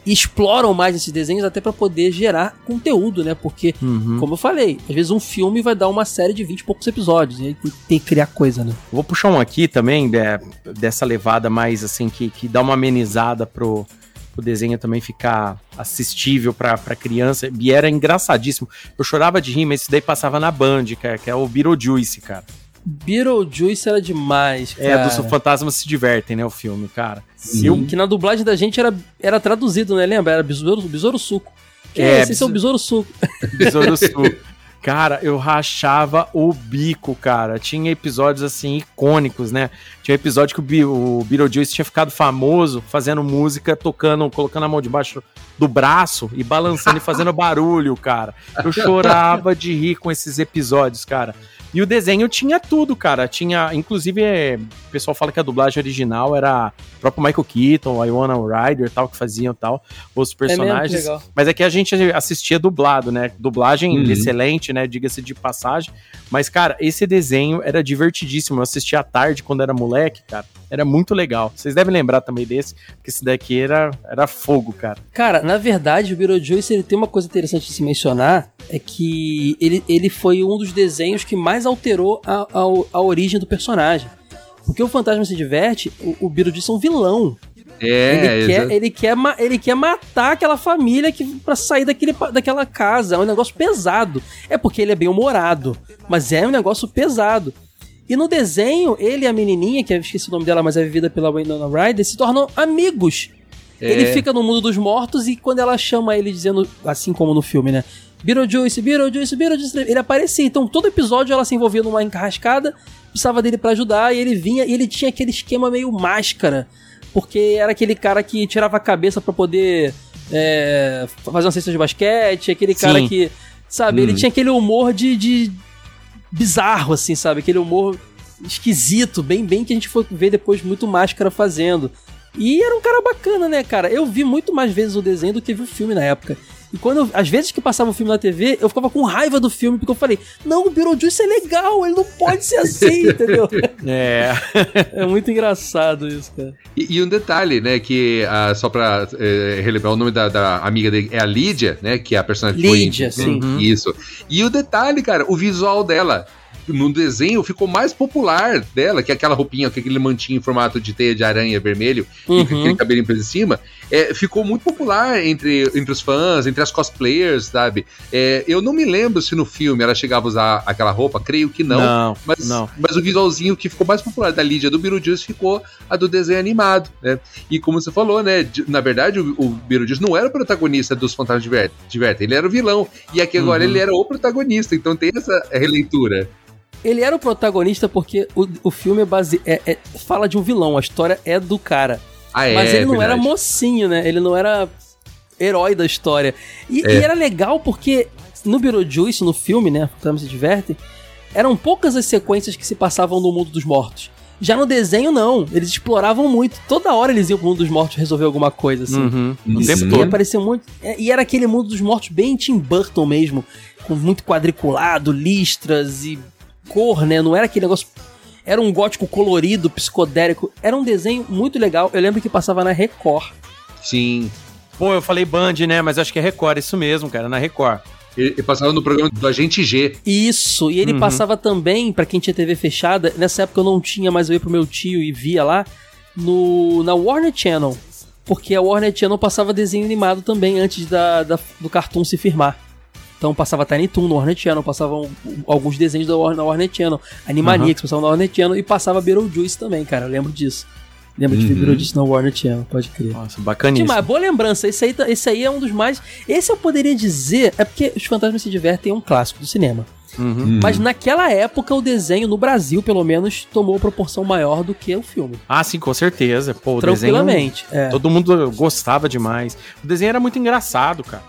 exploram mais esses desenhos até para poder gerar conteúdo, né? Porque, uhum. como eu falei, às vezes um filme vai dar uma série de 20 e poucos episódios e aí tem que criar coisa, né? Vou puxar um aqui também, de, dessa levada mais assim, que, que dá uma amenizada pro, o desenho também ficar assistível pra, pra criança. E era engraçadíssimo. Eu chorava de rir, mas isso daí passava na Band, cara, que é o Beetlejuice, cara. Beetlejuice era demais, cara. É, dos fantasmas se divertem, né, o filme, cara. Sim. Que na dublagem da gente era, era traduzido, né, lembra? Era Besouro, Besouro Suco. Que é, é esse é o Besouro Suco. Besouro Suco. Cara, eu rachava o bico, cara. Tinha episódios assim icônicos, né? Tinha um episódio que o, Be o Beetlejuice tinha ficado famoso fazendo música, tocando, colocando a mão debaixo do braço e balançando e fazendo barulho, cara. Eu chorava de rir com esses episódios, cara. E o desenho tinha tudo, cara. Tinha, inclusive, é, o pessoal fala que a dublagem original era o próprio Michael Keaton, a Iwana Ryder tal, que faziam tal, os personagens. É Mas é que a gente assistia dublado, né? Dublagem uhum. excelente, né? Diga-se de passagem. Mas, cara, esse desenho era divertidíssimo. Eu assistia à tarde quando era moleque, cara. Era muito legal. Vocês devem lembrar também desse, porque esse daqui era, era fogo, cara. Cara, na verdade, o Beetlejuice, ele tem uma coisa interessante de se mencionar, é que ele, ele foi um dos desenhos que mais alterou a, a, a origem do personagem. Porque o Fantasma se diverte, o, o Beetlejuice é um vilão. É, ele, quer, ele, quer, ele quer matar aquela família que, pra sair daquele, daquela casa. É um negócio pesado. É porque ele é bem humorado, mas é um negócio pesado. E no desenho, ele e a menininha, que eu esqueci o nome dela, mas é vivida pela Winona Ryder, se tornam amigos. É. Ele fica no mundo dos mortos e quando ela chama ele dizendo, assim como no filme, né? Beetlejuice, Beetlejuice, Beetlejuice, ele aparecia. Então todo episódio ela se envolvia numa encarrascada, precisava dele para ajudar e ele vinha e ele tinha aquele esquema meio máscara, porque era aquele cara que tirava a cabeça para poder é, fazer uma cesta de basquete, aquele cara Sim. que, sabe, hum. ele tinha aquele humor de, de bizarro, assim, sabe, aquele humor esquisito, bem, bem que a gente foi ver depois muito máscara fazendo. E era um cara bacana, né, cara? Eu vi muito mais vezes o desenho do que vi o filme na época. E quando, eu, às vezes que passava o filme na TV, eu ficava com raiva do filme, porque eu falei, não, o Beetlejuice é legal, ele não pode ser assim, entendeu? É. é muito engraçado isso, cara. E, e um detalhe, né, que uh, só pra uh, relembrar o nome da, da, amiga dele, é a Lídia, né, que é a personagem Lídia, foi, sim. Uhum. Isso. E o detalhe, cara, o visual dela no desenho ficou mais popular dela, que é aquela roupinha, que aquele mantinho em formato de teia de aranha vermelho uhum. e com aquele cabelinho pra cima, é, ficou muito popular entre, entre os fãs, entre as cosplayers, sabe? É, eu não me lembro se no filme ela chegava a usar aquela roupa, creio que não. Não, mas, não. mas o visualzinho que ficou mais popular da Lídia do Beetlejuice ficou a do desenho animado, né? E como você falou, né? Na verdade, o, o Beetlejuice não era o protagonista dos Fantasmas de Verta, ele era o vilão. E aqui agora uhum. ele era o protagonista, então tem essa releitura. Ele era o protagonista porque o, o filme é base, é, é, fala de um vilão, a história é do cara. Ah, é, Mas ele não verdade. era mocinho, né? Ele não era herói da história. E, é. e era legal porque no Beetlejuice, no filme, né? Também se diverte, eram poucas as sequências que se passavam no mundo dos mortos. Já no desenho, não. Eles exploravam muito. Toda hora eles iam pro mundo dos mortos resolver alguma coisa, assim. Uhum. O tempo todo. apareceu muito. É, e era aquele mundo dos mortos bem Tim Burton mesmo. Com muito quadriculado, listras e cor, né? Não era aquele negócio. Era um gótico colorido, psicodélico. Era um desenho muito legal. Eu lembro que passava na Record. Sim. Pô, eu falei Band, né? Mas acho que é Record, isso mesmo, cara, na Record. Ele passava no programa do Agente G. Isso, e ele uhum. passava também, para quem tinha TV fechada, nessa época eu não tinha, mas eu ia pro meu tio e via lá, no, na Warner Channel. Porque a Warner Channel passava desenho animado também antes da, da do Cartoon se firmar. Então passava Tiny Toon no Warner Channel, passavam alguns desenhos da Warner, na Warner Channel, Animaniacs uhum. passavam na Warner Channel e passava Beetlejuice também, cara, eu lembro disso. Lembro de uhum. Beetlejuice na Warner Channel, pode crer. Nossa, bacaníssimo. Mas boa lembrança, esse aí, tá, esse aí é um dos mais... Esse eu poderia dizer, é porque Os Fantasmas se Divertem é um clássico do cinema. Uhum. Mas naquela época o desenho, no Brasil pelo menos, tomou proporção maior do que o filme. Ah, sim, com certeza. Pô, Tranquilamente. Desenho, é. Todo mundo gostava demais. O desenho era muito engraçado, cara.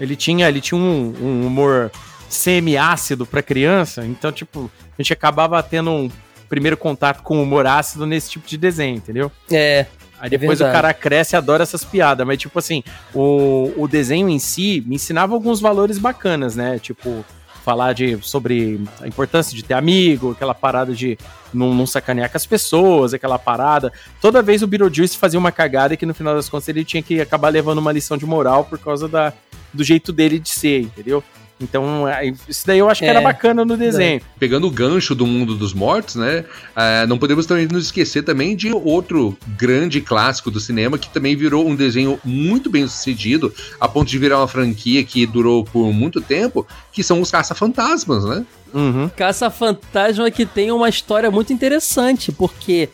Ele tinha, ele tinha um, um humor semi-ácido pra criança, então, tipo, a gente acabava tendo um primeiro contato com humor ácido nesse tipo de desenho, entendeu? É. Aí é depois é o cara cresce e adora essas piadas. Mas, tipo assim, o, o desenho em si me ensinava alguns valores bacanas, né? Tipo, falar de, sobre a importância de ter amigo, aquela parada de não, não sacanear com as pessoas, aquela parada. Toda vez o Beetlejuice fazia uma cagada que no final das contas ele tinha que acabar levando uma lição de moral por causa da, do jeito dele de ser, entendeu? Então, isso daí eu acho que é, era bacana no desenho. Pegando o gancho do mundo dos mortos, né? Uh, não podemos também nos esquecer também de outro grande clássico do cinema que também virou um desenho muito bem sucedido, a ponto de virar uma franquia que durou por muito tempo, que são os Caça-Fantasmas, né? Uhum. Caça-Fantasma que tem uma história muito interessante, porque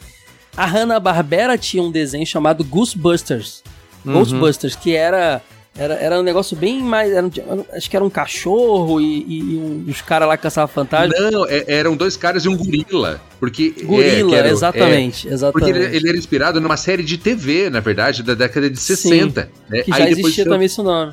a Hanna-Barbera tinha um desenho chamado Ghostbusters. Uhum. Ghostbusters, que era era, era um negócio bem mais. Era, acho que era um cachorro e, e, e um, os caras lá caçavam fantasma. Não, é, eram dois caras e um gorila. Porque. Gorila, é, era, exatamente, é, exatamente. Porque ele, ele, era inspirado numa série de TV, na verdade, da década de 60. Sim, né? Que já Aí existia depois, também esse nome.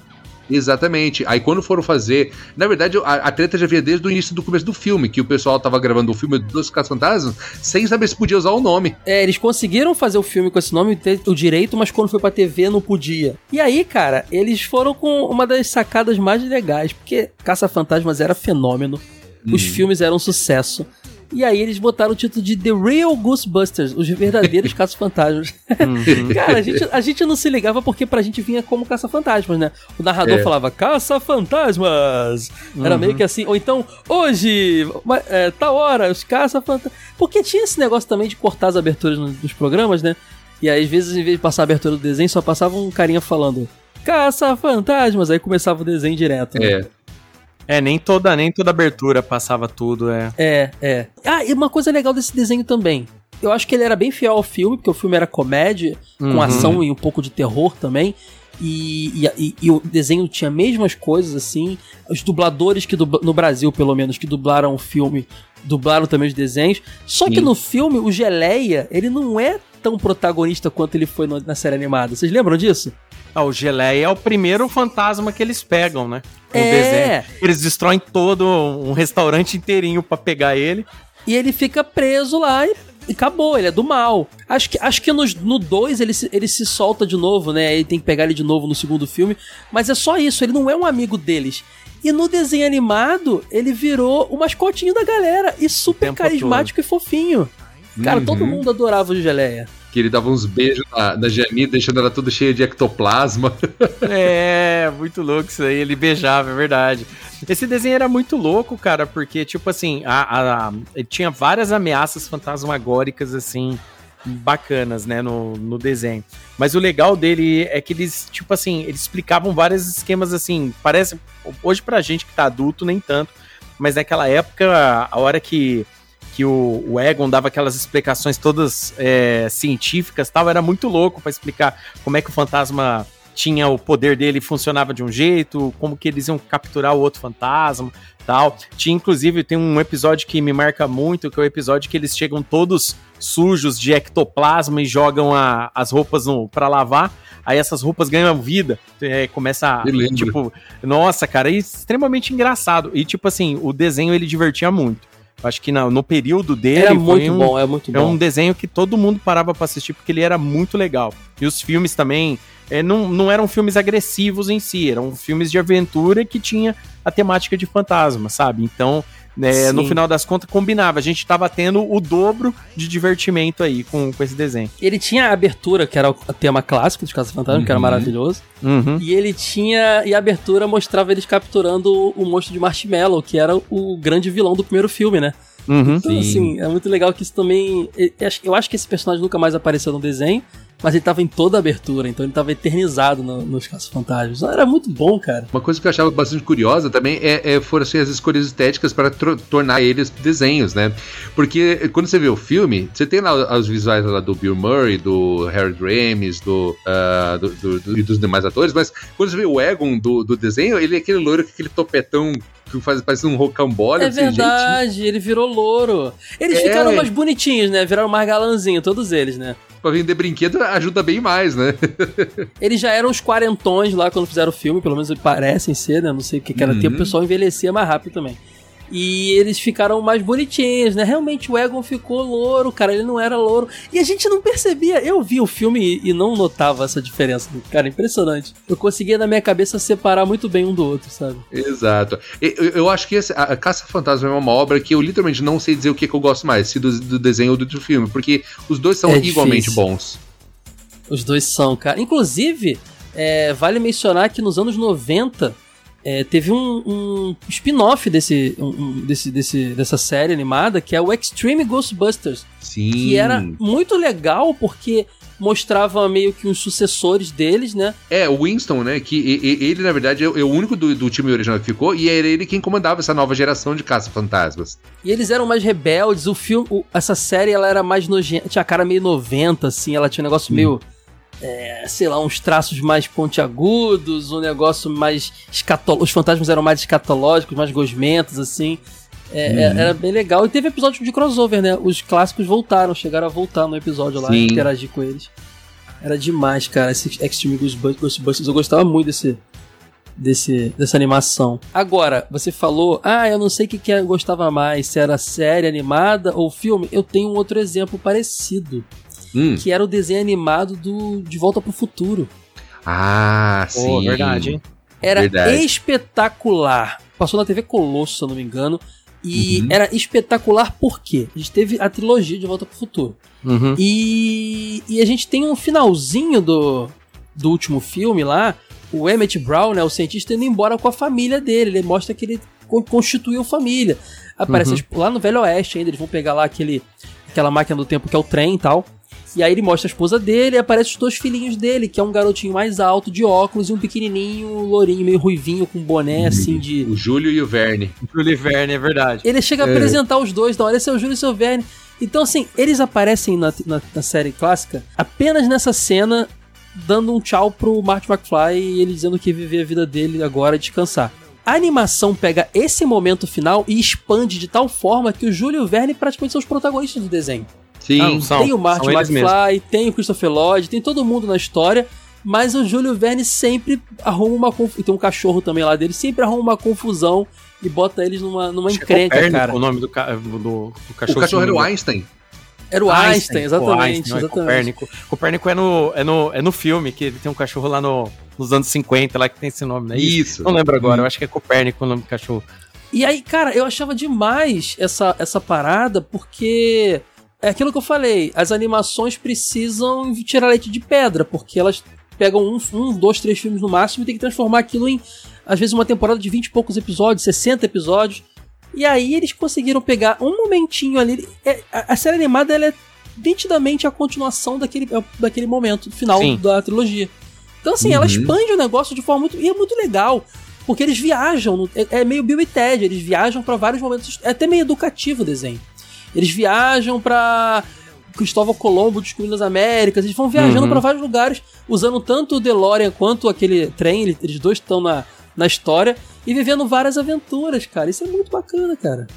Exatamente. Aí quando foram fazer. Na verdade, a, a, treta já vinha desde o início do começo do filme, que o pessoal tava gravando o filme dos Caça-Fantasmas sem saber se podia usar o nome. É, eles conseguiram fazer o filme com esse nome, ter o direito, mas quando foi pra TV não podia. E aí, cara, eles foram com uma das sacadas mais legais, porque Caça-Fantasmas era fenômeno. Os uhum. filmes eram um sucesso. E aí eles botaram o título de The Real Ghostbusters, os verdadeiros caça-fantasmas. Uhum. Cara, a gente, a gente não se ligava porque pra gente vinha como caça-fantasmas, né? O narrador é. falava caça-fantasmas. Uhum. Era meio que assim. Ou então, hoje, é, tal hora, os caça-fantasmas. Porque tinha esse negócio também de cortar as aberturas nos, nos programas, né? E aí, às vezes, em vez de passar a abertura do desenho, só passava um carinha falando caça-fantasmas. Aí começava o desenho direto. Né? É. É, nem toda, nem toda abertura passava tudo, é. É, é. Ah, e uma coisa legal desse desenho também. Eu acho que ele era bem fiel ao filme, porque o filme era comédia, uhum. com ação e um pouco de terror também. E, e, e, o desenho tinha mesmas coisas, assim. Os dubladores que dubla, no Brasil, pelo menos, que dublaram o filme, dublaram também os desenhos. Só Sim. que no filme, o Geleia, ele não é tão protagonista quanto ele foi na série animada. Vocês lembram disso? Ah, o Geleia é o primeiro fantasma que eles pegam, né? No é. desenho. Eles destroem todo um restaurante inteirinho para pegar ele. E ele fica preso lá e, acabou, ele é do mal. Acho que, acho que no 2 ele, se, ele se solta de novo, né? Ele tem que pegar ele de novo no segundo filme. Mas é só isso, ele não é um amigo deles. E no desenho animado, ele virou o mascotinho da galera. E super carismático todo. e fofinho. Cara, uhum. todo mundo adorava o Geleia que ele dava uns beijos na, na Janine, deixando ela tudo cheia de ectoplasma. É, muito louco isso aí, ele beijava, é verdade. Esse desenho era muito louco, cara, porque, tipo assim, a, a, a tinha várias ameaças fantasmagóricas, assim, bacanas, né, no, no desenho. Mas o legal dele é que eles, tipo assim, eles explicavam vários esquemas, assim, parece, hoje pra gente que tá adulto, nem tanto, mas naquela época, a hora que que o, o Egon dava aquelas explicações todas é, científicas tal, era muito louco para explicar como é que o fantasma tinha o poder dele funcionava de um jeito, como que eles iam capturar o outro fantasma, tal. Tinha inclusive tem um episódio que me marca muito, que é o episódio que eles chegam todos sujos de ectoplasma e jogam a, as roupas para lavar. Aí essas roupas ganham vida. É, começa a, tipo, nossa, cara, é extremamente engraçado. E tipo assim, o desenho ele divertia muito. Acho que no, no período dele. Era muito um, bom, é muito bom. É um desenho que todo mundo parava para assistir porque ele era muito legal. E os filmes também é, não, não eram filmes agressivos em si, eram filmes de aventura que tinha a temática de fantasma, sabe? Então né, no final das contas combinava. A gente tava tendo o dobro de divertimento aí com, com esse desenho. Ele tinha a abertura, que era o tema clássico de Casa Fantasma, uhum. que era uhum. maravilhoso. Uhum. E ele tinha. E a abertura mostrava eles capturando o monstro de Marshmallow, que era o grande vilão do primeiro filme, né? Uhum, então, sim. assim, é muito legal que isso também. Eu acho que esse personagem nunca mais apareceu no desenho, mas ele tava em toda a abertura, então ele tava eternizado no, nos Caça Fantasmas. Era muito bom, cara. Uma coisa que eu achava bastante curiosa também é, é foram assim, as escolhas estéticas para tornar eles desenhos, né? Porque quando você vê o filme, você tem lá os visuais lá do Bill Murray, do Harold Ramis, do, uh, do, do, do, e dos demais atores, mas quando você vê o Egon do, do desenho, ele é aquele loiro com aquele topetão que faz, parece um rocambole. É verdade, jeito. ele virou louro. Eles é. ficaram mais bonitinhos, né? Viraram mais galanzinho, todos eles, né? pra vender brinquedo ajuda bem mais, né? Eles já eram os quarentões lá quando fizeram o filme, pelo menos parecem ser, né? Não sei o que, que era uhum. tempo, o pessoal envelhecia mais rápido também. E eles ficaram mais bonitinhos, né? Realmente o Egon ficou louro, cara. Ele não era louro. E a gente não percebia. Eu vi o filme e não notava essa diferença. Cara, impressionante. Eu conseguia na minha cabeça separar muito bem um do outro, sabe? Exato. Eu, eu acho que esse, a Caça Fantasma é uma obra que eu literalmente não sei dizer o que, que eu gosto mais, se do, do desenho ou do, do filme, porque os dois são é igualmente bons. Os dois são, cara. Inclusive, é, vale mencionar que nos anos 90 é, teve um, um spin-off desse, um, desse, desse, dessa série animada, que é o Extreme Ghostbusters. Sim. Que era muito legal porque mostrava meio que os sucessores deles, né? É, o Winston, né? Que ele, na verdade, é, o único do, do time original que ficou, e era ele quem comandava essa nova geração de caça-fantasmas. E eles eram mais rebeldes, o filme, o, essa série, ela era mais nojenta, tinha a cara meio 90, assim, ela tinha um negócio meio é, sei lá, uns traços mais pontiagudos, um negócio mais escatológico. Os fantasmas eram mais escatológicos, mais gosmentos, assim. É, é uhum. Era bem legal. E teve episódio de crossover, né? Os clássicos voltaram, chegaram a voltar no episódio lá, Sim. interagir com eles. Era demais, cara, esse Extreme Ghostbusters. Eu gostava muito desse, desse, dessa animação. Agora, você falou, ah, eu não sei o que, que eu gostava mais, se era série animada ou filme. Eu tenho um outro exemplo parecido hum. que era o desenho animado do De Volta pro Futuro. Ah, sim. Oh, verdade, hein? Era verdade. espetacular. Passou na TV Colosso, se eu não me engano. E uhum. era espetacular porque a gente teve a trilogia de Volta pro Futuro. Uhum. E, e a gente tem um finalzinho do, do último filme lá. O Emmett Brown, né, o cientista, indo embora com a família dele. Ele mostra que ele constituiu família. Aparece uhum. lá no Velho Oeste ainda. Eles vão pegar lá aquele, aquela máquina do tempo que é o trem e tal. E aí ele mostra a esposa dele e aparece os dois filhinhos dele, que é um garotinho mais alto, de óculos, e um pequenininho, lourinho, meio ruivinho, com boné, assim, de... O Júlio e o Verne. O Júlio e Verne, é verdade. Ele chega a é. apresentar os dois, não, esse é o Júlio e seu Verne. Então, assim, eles aparecem na, na, na, série clássica apenas nessa cena, dando um tchau pro Marty McFly e ele dizendo que viver a vida dele agora descansar. A animação pega esse momento final e expande de tal forma que o Júlio e o Verne praticamente são os protagonistas do desenho. Sim, ah, são, tem o Martin McFly, tem o Christopher Lloyd, tem todo mundo na história, mas o Júlio Verne sempre arruma uma confusão. Tem um cachorro também lá dele, sempre arruma uma confusão e bota eles numa, numa encrenca, Copérnico, cara. o nome do, ca... do, do cachorro. O cachorro era o Einstein. Era o Einstein, Einstein exatamente. O Einstein, exatamente. É Copérnico. Copérnico é no, é, no, é no filme, que ele tem um cachorro lá no, nos anos 50, lá que tem esse nome, né? Isso. Não lembro agora, hum. eu acho que é Copérnico o nome do cachorro. E aí, cara, eu achava demais essa, essa parada, porque é aquilo que eu falei, as animações precisam tirar leite de pedra, porque elas pegam um, um, dois, três filmes no máximo e tem que transformar aquilo em, às vezes, uma temporada de 20 e poucos episódios, 60 episódios. E aí eles conseguiram pegar um momentinho ali. É, a, a, série animada ela é nitidamente a continuação daquele, daquele momento final Sim. da trilogia. Então, assim, uhum. ela expande o negócio de forma muito. E é muito legal. Porque eles viajam. É, é, meio Bill e Ted, eles viajam para vários momentos. É até meio educativo o desenho. Eles viajam para Cristóvão Colombo descobrindo as Américas, eles vão viajando uhum. para vários lugares, usando tanto o DeLorean quanto aquele trem, eles dois estão na, na história, e vivendo várias aventuras, cara. Isso é muito bacana, cara.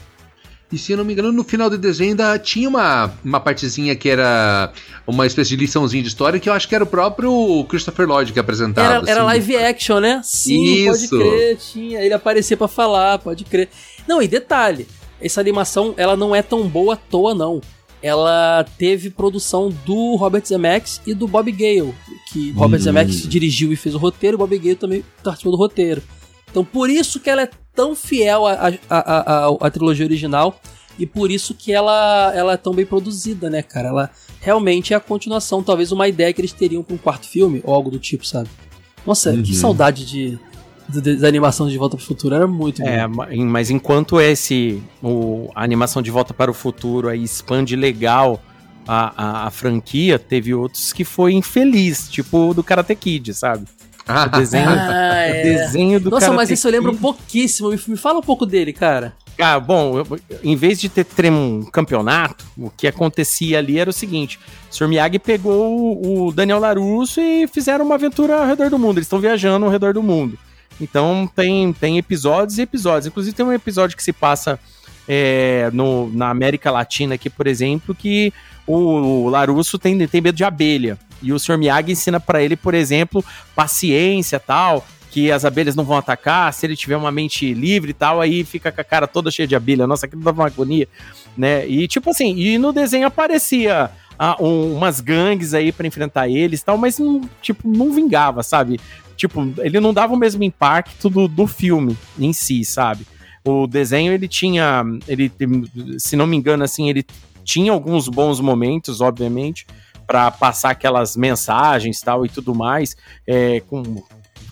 E se eu não me engano, no final do desenho ainda tinha uma, uma partezinha que era uma espécie de liçãozinha de história que eu acho que era o próprio Christopher Lloyd que apresentava. Era, era assim. live action, né? Sim, Isso. pode crer, tinha. Ele aparecia para falar, pode crer. Não, e detalhe, essa animação ela não é tão boa à toa, não. Ela teve produção do Robert Zemeckis e do Bob Gale, que hum. Robert Zemeckis dirigiu e fez o roteiro, e Bob Gale também participou do roteiro. Então por isso que ela é tão fiel à, à, à, à, trilogia original e por isso que ela, ela é tão bem produzida, né, cara? Ela realmente é a continuação, talvez uma ideia que eles teriam para um quarto filme ou algo do tipo, sabe? Nossa, uhum. que saudade de da animação de Volta para o Futuro era muito é, bom. Mas enquanto esse o, a animação de Volta para o Futuro aí expande legal a, a, a franquia, teve outros que foi infeliz, tipo o do Karate Kid, sabe? Ah, o desenho, ah, é. desenho do Nossa, Karate mas isso eu lembro pouquíssimo. Me fala um pouco dele, cara. Ah, bom, eu, em vez de ter, ter um campeonato, o que acontecia ali era o seguinte: o Sr. Miyagi pegou o, o Daniel Larusso e fizeram uma aventura ao redor do mundo. Eles estão viajando ao redor do mundo. Então tem, tem episódios e episódios. Inclusive tem um episódio que se passa é, no, na América Latina aqui, por exemplo, que o, o Larusso tem, tem medo de abelha. E o Sr. Miyagi ensina para ele, por exemplo, paciência tal, que as abelhas não vão atacar, se ele tiver uma mente livre e tal, aí fica com a cara toda cheia de abelha. Nossa, aquilo dava uma agonia, né? E tipo assim, e no desenho aparecia ah, um, umas gangues aí para enfrentar eles tal, mas tipo, não vingava, sabe? Tipo, ele não dava o mesmo impacto do, do filme em si, sabe? O desenho, ele tinha, ele, se não me engano, assim, ele tinha alguns bons momentos, obviamente, para passar aquelas mensagens tal e tudo mais, é, com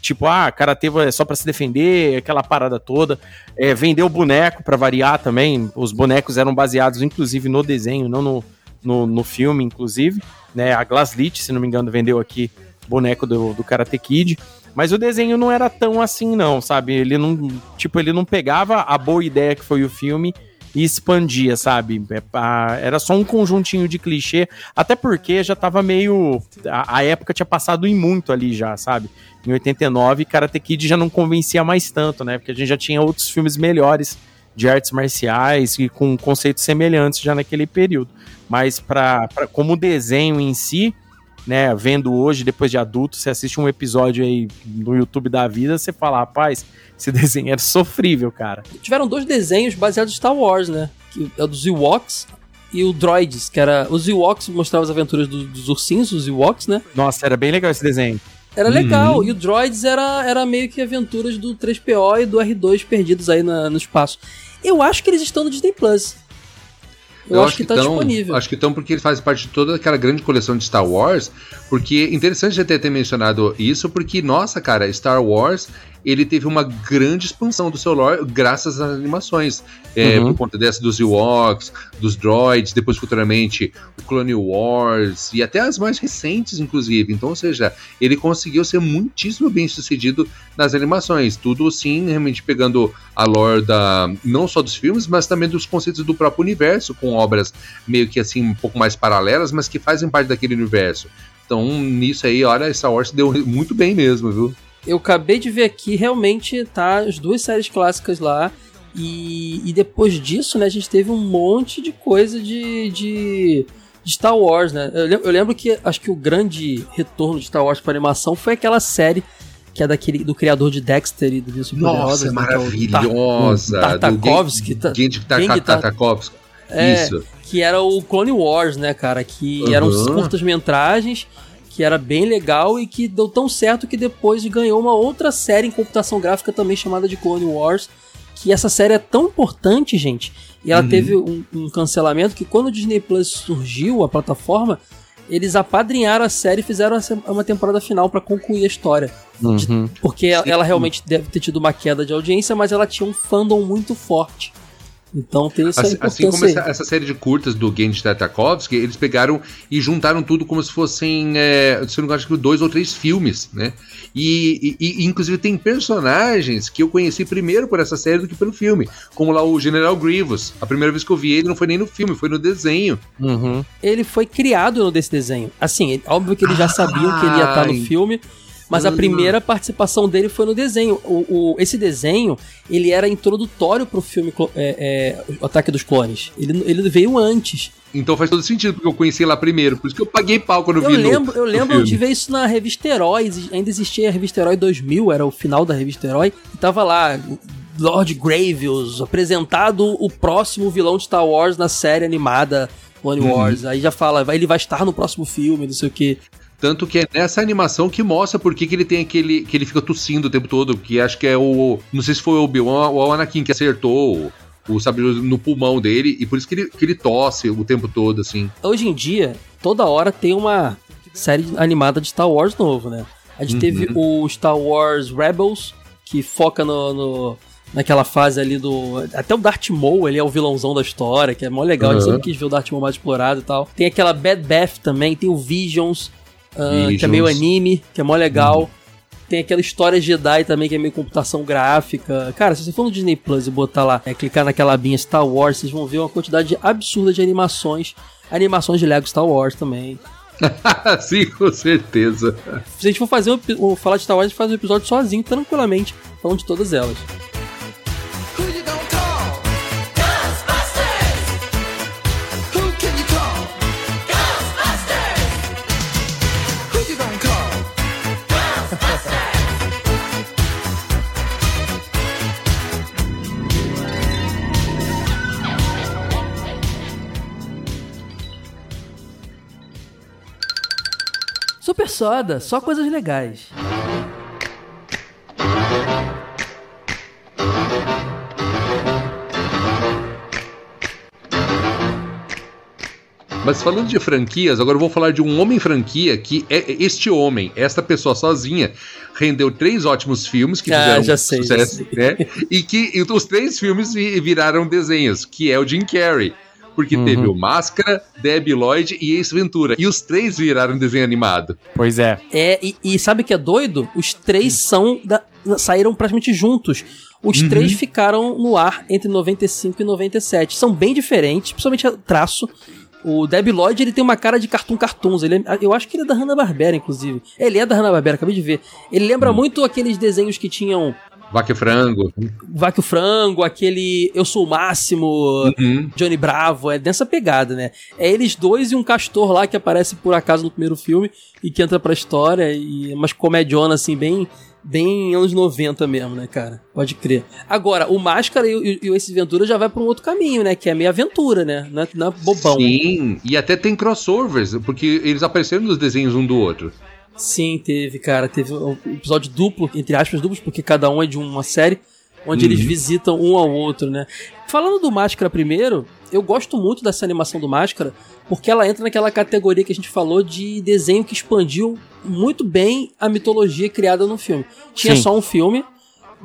tipo, ah, karatê é só para se defender, aquela parada toda. É, vendeu boneco para variar também. Os bonecos eram baseados, inclusive, no desenho, não no, no, no filme, inclusive. Né? A Glasslit, se não me engano, vendeu aqui boneco do, do Karate Kid. Mas o desenho não era tão assim, não, sabe? Ele não, tipo, ele não pegava a boa ideia que foi o filme e expandia, sabe? É, era só um conjuntinho de clichê, até porque já tava meio. A, a, época tinha passado em muito ali já, sabe? Em 89, Karate Kid já não convencia mais tanto, né? Porque a gente já tinha outros filmes melhores de artes marciais e com conceitos semelhantes já naquele período. Mas para como desenho em si, né, vendo hoje, depois de adulto, você assiste um episódio aí no YouTube da vida, você fala, rapaz, esse desenho era sofrível, cara. Tiveram dois desenhos baseados em Star Wars, né? Que é o dos Ewoks e o Droids, que era. Os Ewoks mostravam as aventuras do, dos ursinhos, os Ewoks, né? Nossa, era bem legal esse desenho. Era legal, uhum. e o Droids era, era meio que aventuras do 3PO e do R2 perdidos aí na, no espaço. Eu acho que eles estão no Disney Plus. Eu, eu acho, acho, que, que tá tão, disponível. Acho que estão porque ele faz parte de toda aquela grande coleção de Star Wars. Porque interessante já ter, ter mencionado isso, porque, nossa, cara, Star Wars ele teve uma grande expansão do seu lore graças às animações. É, uhum. Por conta dessa dos Ewoks, dos droids, depois futuramente o Clone Wars e até as mais recentes, inclusive. Então, ou seja, ele conseguiu ser muitíssimo bem sucedido nas animações. Tudo assim, realmente pegando a lore da, não só dos filmes, mas também dos conceitos do próprio universo, com obras meio que assim, um pouco mais paralelas, mas que fazem parte daquele universo. Então, nisso aí, olha, Star Wars deu muito bem mesmo, viu? Eu acabei de ver aqui, realmente tá as duas séries clássicas lá. E, e depois disso, né, a gente teve um monte de coisa de, de, de Star Wars, né? Eu lembro, eu lembro, que acho que o grande retorno de Star Wars para animação foi aquela série que é daquele do criador de Dexter e do Super Nossa, né, maravilhosa! É o Tartakovsky. Tartakovsky. É, Isso. Que era o Clone Wars, né, cara? Que uhum. eram curtas-metragens que era bem legal e que deu tão certo que depois ganhou uma outra série em computação gráfica também chamada de Clone Wars. Que essa série é tão importante, gente, e ela uhum. teve um, um, cancelamento que quando o Disney Plus surgiu, a plataforma, eles apadrinharam a série e fizeram uma temporada final para concluir a história. Uhum. Porque ela realmente deve ter tido uma queda de audiência, mas ela tinha um fandom muito forte. Então tem essa assim, assim como essa, essa, série de curtas do Genji Tartakovsky, eles pegaram e juntaram tudo como se fossem, é, se não me engano, dois ou três filmes, né? E, e, e, inclusive tem personagens que eu conheci primeiro por essa série do que pelo filme, como lá o General Grievous. A primeira vez que eu vi ele não foi nem no filme, foi no desenho. Uhum. Ele foi criado no desse desenho. Assim, óbvio que eles já sabiam que ele ia estar no filme, mas a hum. primeira participação dele foi no desenho. O, o esse desenho, ele era introdutório pro filme é, é, O Ataque dos Clones. Ele, ele veio antes. Então faz todo sentido, porque eu conheci lá primeiro. Por isso que eu paguei pau quando eu, vi lembro, no, Eu lembro de ver isso na revista Herói. Ainda existia a revista Herói 2000, era o final da revista Herói. E tava lá, Lord Gravius, apresentado o próximo vilão de Star Wars na série animada Clone uhum. Wars. Aí já fala, ele vai estar no próximo filme, não sei o que. Tanto que é nessa animação que mostra por que, que ele tem aquele. que ele fica tossindo o tempo todo. Que acho que é o. Não sei se foi o Obi-Wan ou o Anakin que acertou o, sabre no pulmão dele. E por isso que ele, que ele tosse o tempo todo, assim. Hoje em dia, toda hora tem uma série animada de Star Wars novo, né? A gente uhum. teve o Star Wars Rebels, que foca no, no naquela fase ali do. Até o Darth Maul, ele é o vilãozão da história, que é mó legal. Uhum. A gente sempre quis ver o Darth Maul mais explorado e tal. Tem aquela Bad Bath também, tem o Visions, uh, que é meio anime, que é mó legal. Uhum. Tem aquela história Jedi também, que é meio computação gráfica. Cara, se você for no Disney Plus e botar lá, é, clicar naquela abinha Star Wars, vocês vão ver uma quantidade absurda de animações. Animações de Lego Star Wars também. Sim, com certeza. Se a gente for fazer um, falar de Star Wars, a gente faz um episódio sozinho, tranquilamente, falando de todas elas. Super Soda, só coisas legais. Mas falando de franquias, agora eu vou falar de um homem franquia que é este homem, esta pessoa sozinha, rendeu três ótimos filmes que ah, fizeram sei, sucesso, né? E que e os três filmes viraram desenhos, que é o Jim Carrey. Porque uhum. teve o Máscara, Debbie Lloyd e Ace Ventura. E os três viraram desenho animado. Pois é. É, e, e sabe o que é doido? Os três são da, saíram praticamente juntos. Os uhum. três ficaram no ar entre 95 e 97. São bem diferentes, principalmente traço. O Debbie Lloyd, ele tem uma cara de cartoon cartoons. Ele é, eu acho que ele é da Hanna-Barbera, inclusive. Ele é da Hanna-Barbera, acabei de ver. Ele lembra uhum. muito aqueles desenhos que tinham Vaque Frango. Vaque Frango, aquele Eu Sou o Máximo, uhum. Johnny Bravo, é dessa pegada, né? É eles dois e um castor lá que aparece por acaso no primeiro filme e que entra pra história e é umas comediona assim, bem bem anos 90 mesmo, né, cara? Pode crer. Agora, o Máscara e, e, e esse Ventura já vai pra um outro caminho, né? Que é meio aventura, né? Não é, não é bobão. Sim, e até tem crossovers, porque eles apareceram nos desenhos um do outro. Sim, teve, cara. Teve um episódio duplo, entre aspas, duplos, porque cada um é de uma série, onde uhum. eles visitam um ao outro, né? Falando do Máscara primeiro, eu gosto muito dessa animação do Máscara, porque ela entra naquela categoria que a gente falou de desenho que expandiu muito bem a mitologia criada no filme. Tinha Sim. só um filme,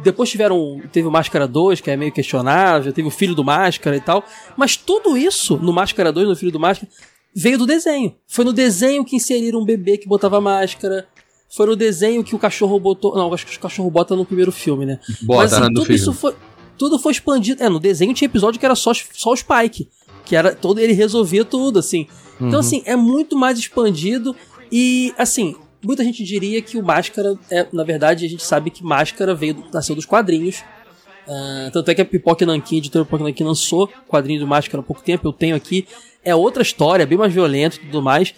depois tiveram. Teve o Máscara 2, que é meio questionável, teve o Filho do Máscara e tal. Mas tudo isso no Máscara 2, no Filho do Máscara, veio do desenho. Foi no desenho que inseriram um bebê que botava máscara. Foi no desenho que o cachorro botou. Não, acho que o cachorro bota no primeiro filme, né? Bota, Mas assim, tudo isso foi. Tudo foi expandido. É, no desenho tinha episódio que era só, só o Spike. Que era todo. Ele resolvia tudo, assim. Então, uhum. Então, assim, é muito mais expandido. E, assim, muita gente diria que o Máscara é, na verdade, a gente sabe que Máscara veio nasceu dos quadrinhos. Uh, tanto é que a Pipoca Nankin, a editora Pipoca Nankin lançou quadrinho do Máscara há pouco tempo, eu tenho aqui é outra história, bem mais violenta e tudo mais.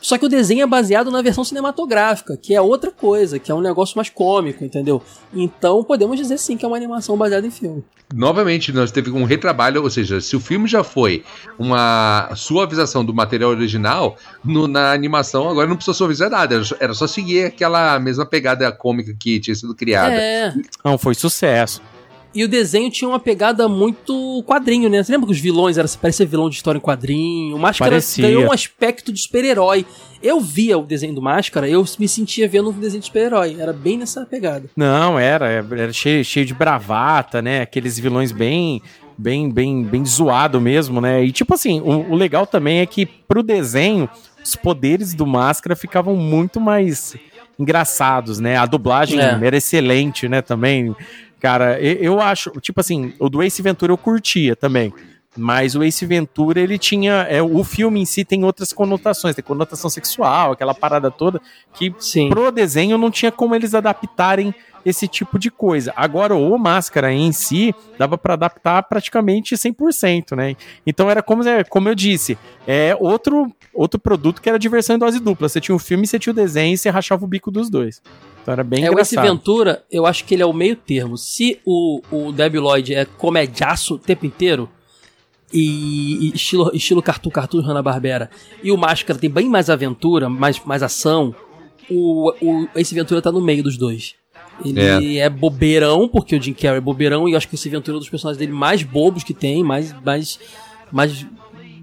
Só que o desenho é baseado na versão cinematográfica, que é outra coisa, que é um negócio mais cômico, entendeu? Então podemos dizer sim que é uma animação baseada em filme. Novamente, nós teve um retrabalho, ou seja, se o filme já foi uma suavização do material original, no, na animação agora não precisa suavizar nada, era só seguir aquela mesma pegada cômica que tinha sido criada. É. Não, foi sucesso. E o desenho tinha uma pegada muito quadrinho, né? Você lembra que os vilões eram, parecia vilão de história em quadrinho? O Máscara parecia. ganhou um aspecto de super-herói. Eu via o desenho do Máscara, eu me sentia vendo um desenho de super-herói. Era bem nessa pegada. Não, era. Era cheio, cheio de bravata, né? Aqueles vilões bem bem, bem, bem zoado mesmo, né? E tipo assim, o, o, legal também é que pro desenho, os poderes do Máscara ficavam muito mais engraçados, né? A dublagem é. era excelente, né? Também Cara, eu acho, tipo assim, o do Ace Ventura eu curtia também. Mas o Ace Ventura, ele tinha. É, o filme em si tem outras conotações, tem conotação sexual, aquela parada toda, que Sim. pro desenho não tinha como eles adaptarem esse tipo de coisa. Agora, o Máscara em si, dava para adaptar praticamente 100%, né? Então era como, é, como eu disse, é outro, outro produto que era diversão em dose dupla. Você tinha o filme, você tinha o desenho e você rachava o bico dos dois. Então era bem é, engraçado. Esse Ventura, eu acho que ele é o meio termo. Se o, o Debbie Lloyd é comediaço o tempo inteiro, e, e estilo, estilo cartoon, cartoon Hanna-Barbera, e o Máscara tem bem mais aventura, mais, mais ação, o, o, esse Ventura tá no meio dos dois. Ele é. é. bobeirão, porque o Jim Carrey é bobeirão, e eu acho que esse Ventura é um dos personagens dele mais bobos que tem, mais, mais, mais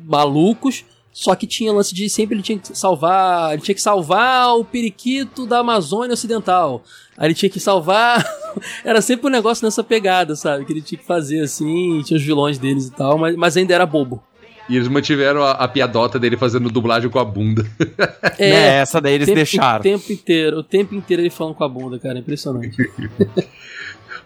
malucos. Só que tinha lance de sempre ele tinha que salvar. Ele tinha que salvar o periquito da Amazônia Ocidental. Aí ele tinha que salvar era sempre um negócio nessa pegada, sabe? Que ele tinha que fazer assim, tinha os vilões deles e tal, mas, mas ainda era bobo. E eles mantiveram a, a, piadota dele fazendo dublagem com a bunda. É, é essa daí eles tempo, deixaram. O tempo inteiro, o tempo inteiro ele falando com a bunda, cara, impressionante.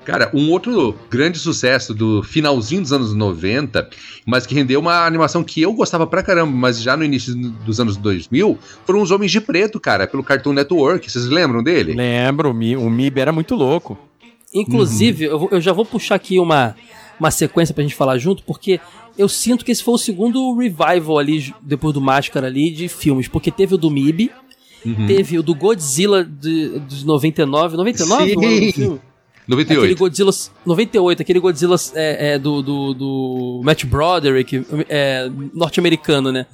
Cara, um outro grande sucesso do finalzinho dos anos 90, mas que rendeu uma animação que eu gostava pra caramba, mas já no início dos anos 2000, foram os Homens de Preto, cara, pelo Cartoon Network. Vocês lembram dele? Lembro, o MIB era muito louco. Inclusive, uhum. eu, eu já vou puxar aqui uma, uma sequência pra gente falar junto, porque eu sinto que esse foi o segundo revival ali, depois do Máscara ali, de filmes, porque teve o do MIB, uhum. teve o do Godzilla de, de 99, 99 Sim. 98. Aquele Godzilla. 98, aquele Godzilla é, é, do, do, do Matt Broderick, é, norte-americano, né?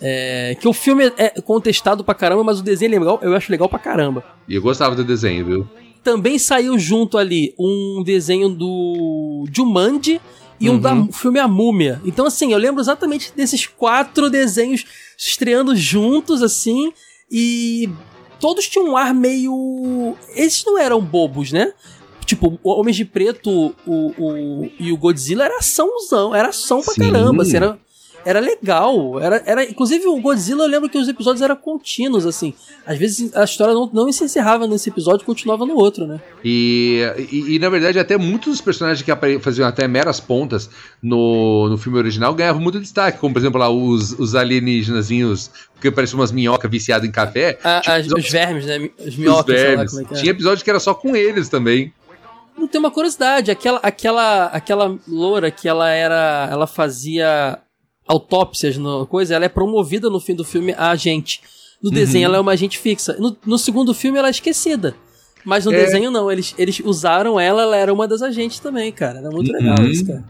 É, que o filme é contestado pra caramba, mas o desenho é legal, eu acho legal pra caramba. E eu gostava do desenho, viu? Também saiu junto ali um desenho do Jumanji e uhum. um da uhum. filme A Múmia. Então, assim, eu lembro exatamente desses quatro desenhos estreando juntos, assim, e todos tinham um ar meio. Esses não eram bobos, né? Tipo, o Homens de Preto o, o, e o Godzilla era açãozão, era ação pra Sim. caramba, assim, era, era legal. Era, era, inclusive, o Godzilla, eu lembro que os episódios eram contínuos, assim. Às vezes a história não, não se encerrava nesse episódio e continuava no outro, né? E, e, e, na verdade, até muitos dos personagens que faziam até meras pontas no, no filme original ganhavam muito destaque, como por exemplo lá os, os alienígenazinhos, que pareciam umas minhocas viciadas em café. Ah, episódios... Os vermes, né? Os minhocas, os vermes. Lá, é é. Tinha episódio que era só com eles também. Não tem uma curiosidade, aquela aquela aquela loura que ela era, ela fazia autópsias no coisa, ela é promovida no fim do filme a agente. No uhum. desenho ela é uma agente fixa. No, no segundo filme ela é esquecida. Mas no é. desenho não, eles, eles usaram ela, ela era uma das agentes também, cara. Era muito legal uhum. isso, cara.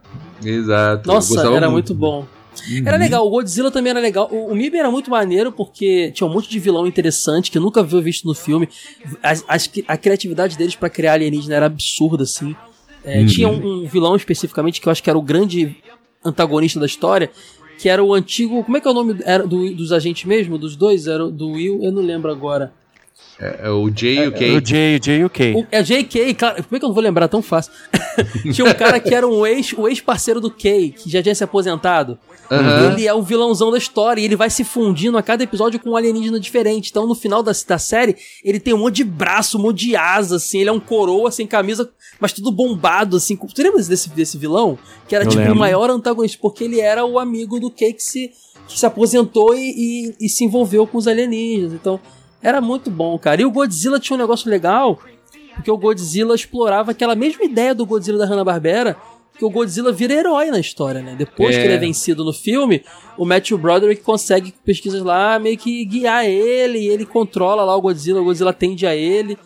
Exato. Nossa, era muito, muito bom. Uhum. Era legal, o Godzilla também era legal. O, o MIB era muito maneiro porque tinha um monte de vilão interessante que eu nunca vi visto no filme. As, as, a criatividade deles para criar alienígena era absurda, assim. É, uhum. Tinha um, um, vilão especificamente que eu acho que era o grande antagonista da história, que era o antigo. Como é que é o nome era do, dos agentes mesmo? Dos dois? Era do Will? Eu não lembro agora. É, é o J e o K. É, o J, o J e o K. O, é JK, claro. Como é que eu não vou lembrar tão fácil? Tinha um cara que era um ex, o ex-parceiro do K, que já tinha se aposentado. Uhum. Ele é o vilãozão da história e ele vai se fundindo a cada episódio com um alienígena diferente. Então, no final da, da série, ele tem um monte de braço, um monte de asa, assim. Ele é um coroa sem camisa, mas tudo bombado, assim. Tu lembra desse, desse vilão? Que era, Eu tipo, lembro. o maior antagonista, porque ele era o amigo do Kay que se, que se aposentou e, e, e se envolveu com os alienígenas. Então, era muito bom, cara. E o Godzilla tinha um negócio legal, porque o Godzilla explorava aquela mesma ideia do Godzilla da Hanna-Barbera, que o Godzilla vira herói na história, né? Depois é. que ele é vencido no filme, o Matthew Broderick consegue, pesquisas lá, meio que guiar ele, e ele controla lá o Godzilla, o Godzilla atende a ele.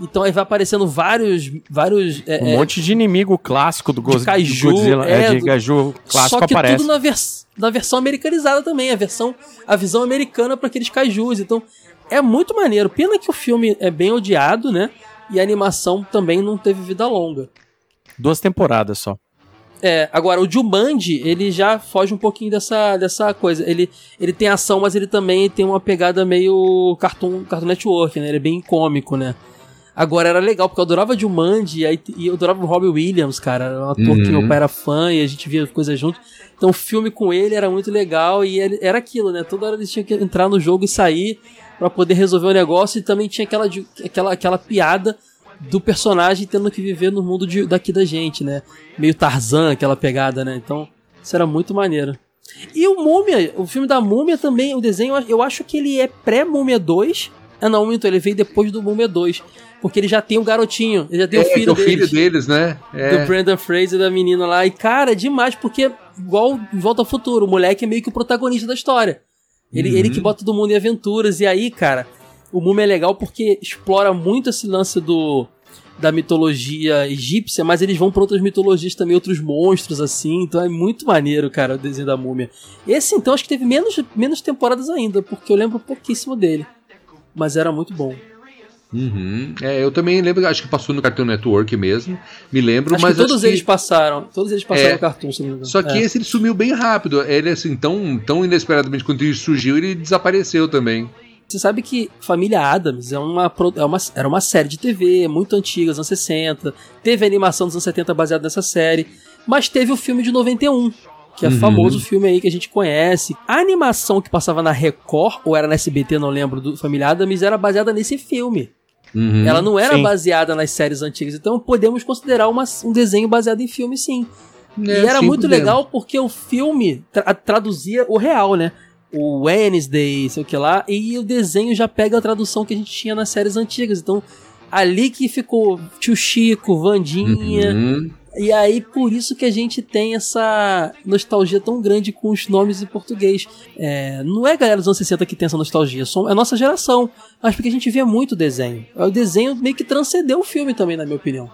Então aí vai aparecendo vários. vários é, um é, monte de inimigo clássico do, Go Kaiju, do Godzilla. É, é, de Kaiju clássico só que aparece. tudo na, vers na versão americanizada também, a versão a visão americana para aqueles Kaijus. Então é muito maneiro. Pena que o filme é bem odiado, né? E a animação também não teve vida longa. Duas temporadas só. É, agora o Jumanji, ele já foge um pouquinho dessa, dessa coisa. Ele, ele tem ação, mas ele também tem uma pegada meio Cartoon, Cartoon Network, né? Ele é bem cômico, né? Agora era legal, porque eu adorava Jumanji e, e eu adorava o Robbie Williams, cara. Era um ator uhum. que meu pai era fã e a gente via coisas juntos. Então o filme com ele era muito legal e ele, era aquilo, né? Toda hora ele tinha que entrar no jogo e sair para poder resolver o negócio e também tinha aquela, aquela, aquela piada do personagem tendo que viver no mundo de, daqui da gente, né? Meio Tarzan, aquela pegada, né? Então, isso era muito maneiro. E o Múmia, o filme da Múmia também, o desenho, eu acho que ele é pré-Múmia 2. Ah, não, então ele veio depois do Múmia 2. Porque ele já tem um garotinho, ele já tem é, o filho deles. o filho deles, né? É. Do Brandon Fraser, da menina lá. E, cara, demais, porque, igual em Volta ao Futuro, o moleque é meio que o protagonista da história. Ele, uhum. ele que bota todo mundo em aventuras. E aí, cara, o Múmia é legal porque explora muito esse lance do da mitologia egípcia, mas eles vão para outras mitologias também, outros monstros assim, então é muito maneiro, cara, o desenho da múmia. Esse então acho que teve menos, menos temporadas ainda, porque eu lembro pouquíssimo dele. Mas era muito bom. Uhum. É, eu também lembro, acho que passou no Cartoon Network mesmo. Me lembro, acho mas. Todos eles que... passaram. Todos eles passaram é, no Cartoon, se não Só que é. esse ele sumiu bem rápido. Ele, assim, tão, tão inesperadamente quando ele surgiu, ele desapareceu também. Você sabe que Família Adams é uma, é uma, era uma série de TV muito antiga, anos 60. Teve animação dos anos 70 baseada nessa série. Mas teve o filme de 91, que é uhum. famoso filme aí que a gente conhece. A animação que passava na Record, ou era na SBT, não lembro, do Família Adams, era baseada nesse filme. Uhum, Ela não era sim. baseada nas séries antigas, então podemos considerar uma, um desenho baseado em filme, sim. É, e era muito legal porque o filme tra traduzia o real, né? O Wednesday, sei o que lá, e o desenho já pega a tradução que a gente tinha nas séries antigas. Então, ali que ficou Tio Chico, Vandinha. Uhum. E aí, por isso que a gente tem essa nostalgia tão grande com os nomes em português. É, não é a galera dos anos 60 que tem essa nostalgia, é a nossa geração. Mas porque a gente vê muito desenho. O desenho meio que transcendeu o filme também, na minha opinião.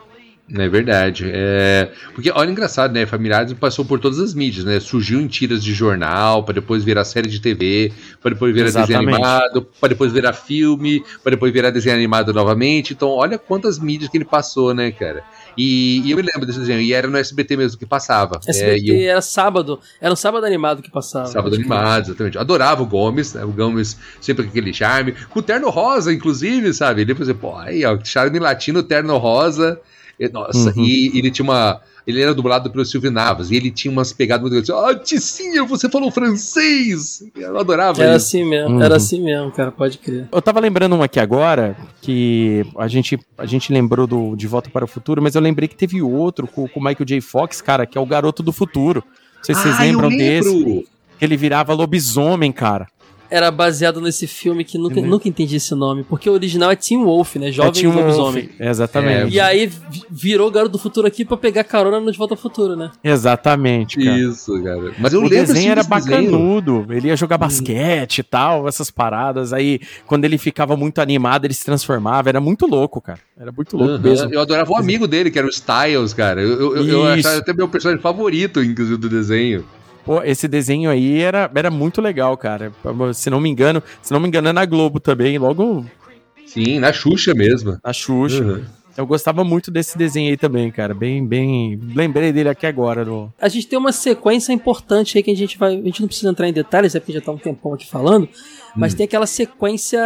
É verdade. É... Porque, olha, engraçado, né? Familiares passou por todas as mídias, né? Surgiu em tiras de jornal, para depois virar série de TV, para depois virar Exatamente. desenho animado, para depois virar filme, para depois virar desenho animado novamente. Então, olha quantas mídias que ele passou, né, cara? E, e eu me lembro desse desenho, e era no SBT mesmo que passava. SBT é, eu... era sábado, era um sábado animado que passava. Sábado animado, exatamente. Adorava o Gomes, né? o Gomes sempre com aquele charme, com o terno rosa, inclusive, sabe? Ele, por exemplo, aí, ó, charme latino, terno rosa. Nossa, uhum. e ele tinha uma. Ele era dublado pelo Silvio Navas e ele tinha umas pegadas muito grandes. Ah, Ticinha, você falou francês! Eu adorava Era isso. assim mesmo, uhum. era assim mesmo, cara, pode crer. Eu tava lembrando uma aqui agora, que a gente, a gente lembrou do De Volta para o Futuro, mas eu lembrei que teve outro com o Michael J. Fox, cara, que é o Garoto do Futuro. Não sei se vocês ah, lembram desse. Que ele virava lobisomem, cara era baseado nesse filme que nunca, uhum. nunca entendi esse nome. Porque o original é Tim Wolf, né? Jovem é Lobisomem. Exatamente. É, e aí virou Garoto do Futuro aqui pra pegar carona no De Volta ao Futuro, né? Exatamente, cara. Isso, cara. Mas eu o lembro desenho era bacanudo. Desenho. Ele ia jogar uhum. basquete e tal, essas paradas. Aí, quando ele ficava muito animado, ele se transformava. Era muito louco, cara. Era muito louco uhum. mesmo. Eu adorava o amigo dele, que era o Styles, cara. Eu, eu, eu achava até meu personagem favorito, inclusive, do desenho. Pô, esse desenho aí era, era muito legal, cara. Se não me engano, se não me engano, é na Globo também, logo. Sim, na Xuxa mesmo. Na Xuxa. Uhum. Eu gostava muito desse desenho aí também, cara. Bem, bem. Lembrei dele aqui agora. No... A gente tem uma sequência importante aí que a gente vai. A gente não precisa entrar em detalhes, é porque já tá um tempão aqui falando. Mas hum. tem aquela sequência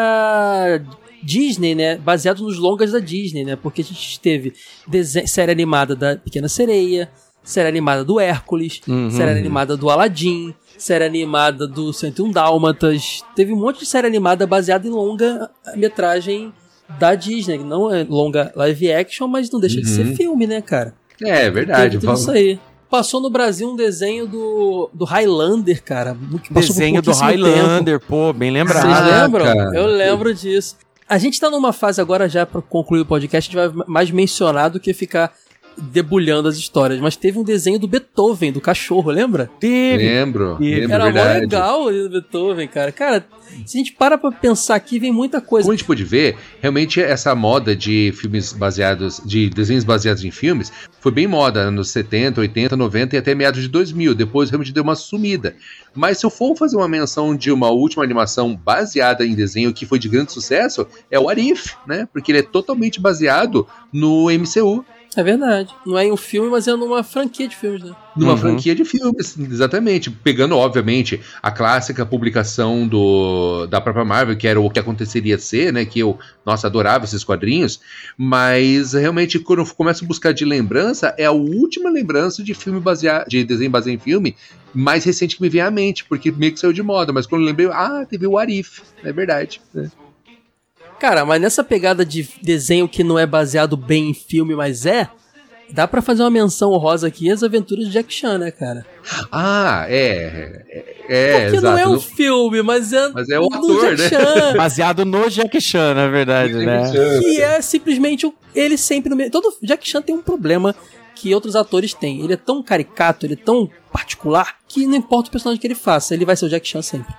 Disney, né? Baseado nos longas da Disney, né? Porque a gente teve série animada da Pequena Sereia, série animada do Hércules, uhum. série animada do Aladdin, série animada do 101 Dálmatas. Teve um monte de série animada baseada em longa metragem da Disney. Não é longa live action, mas não deixa uhum. de ser uhum. filme, né, cara? É, é verdade. Tudo isso aí. Passou no Brasil um desenho do, do Highlander, cara. desenho do Highlander, tempo. pô, bem lembrado. Vocês lembram? Eu lembro disso. A gente tá numa fase agora já para concluir o podcast, a gente vai mais mencionar do que ficar debulhando as histórias. Mas teve um desenho do Beethoven, do cachorro, lembra? Teve. Lembro. lembro Era mó legal o do Beethoven, cara. Cara, se a gente para pra pensar aqui, vem muita coisa. Como a gente pode ver, realmente essa moda de filmes baseados, de desenhos baseados em filmes, foi bem moda anos 70, 80, 90 e até meados de 2000. Depois realmente deu uma sumida. Mas se eu for fazer uma menção de uma última animação baseada em desenho que foi de grande sucesso, é o Arif, né? Porque ele é totalmente baseado no MCU. É verdade. Não é em um filme, mas é numa franquia de filmes, né? Numa uhum. franquia de filmes, exatamente. Pegando, obviamente, a clássica publicação do, da própria Marvel, que era o que aconteceria ser, né? Que eu, nossa, adorava esses quadrinhos. Mas realmente, quando eu começo a buscar de lembrança, é a última lembrança de filme baseado, de desenho baseado em filme mais recente que me vem à mente, porque meio que saiu de moda. Mas quando eu lembrei, ah, teve o Arif. É verdade. Né? Cara, mas nessa pegada de desenho que não é baseado bem em filme, mas é, dá para fazer uma menção rosa aqui as aventuras de Jack Chan, né, cara? Ah, é. É, é Porque exato. não é um filme, mas é, mas é o ator, né? Chan. Baseado no Jack Chan, na verdade, né? Que é simplesmente ele sempre no meio. Todo Jack Chan tem um problema que outros atores têm. Ele é tão caricato, ele é tão particular que não importa o personagem que ele faça, ele vai ser o Jack Chan sempre.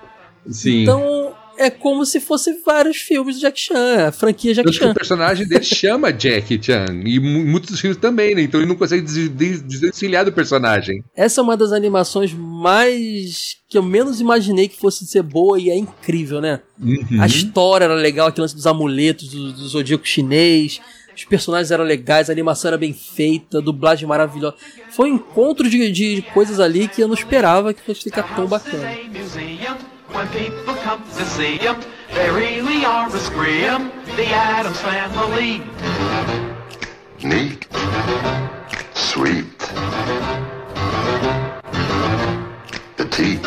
Sim. Então, é como se fosse vários filmes do Jack Chan, a franquia Jack Chan. O personagem dele chama Jack Chan, e muitos filmes também, né? Então ele não consegue desvencilhar do personagem. Essa é uma das animações mais. que eu menos imaginei que fosse ser boa e é incrível, né? Uhum. A história era legal, aquele lance dos amuletos, do, do zodíaco chinês. Os personagens eram legais, a animação era bem feita, a dublagem maravilhosa. Foi um encontro de, de coisas ali que eu não esperava que fosse ficar tão bacana. When people come to see him, they really are a scream. The Adams Family. Neat. Sweet. Petite.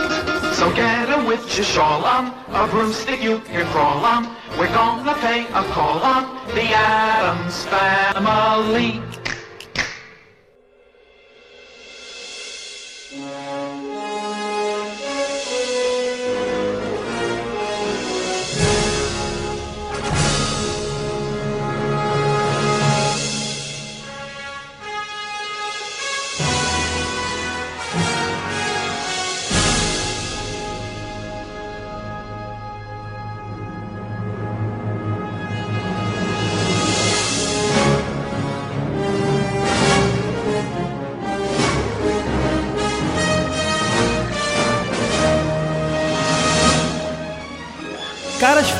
So get a with your shawl on, a broomstick you can crawl on. We're gonna pay a call on the Adams Family.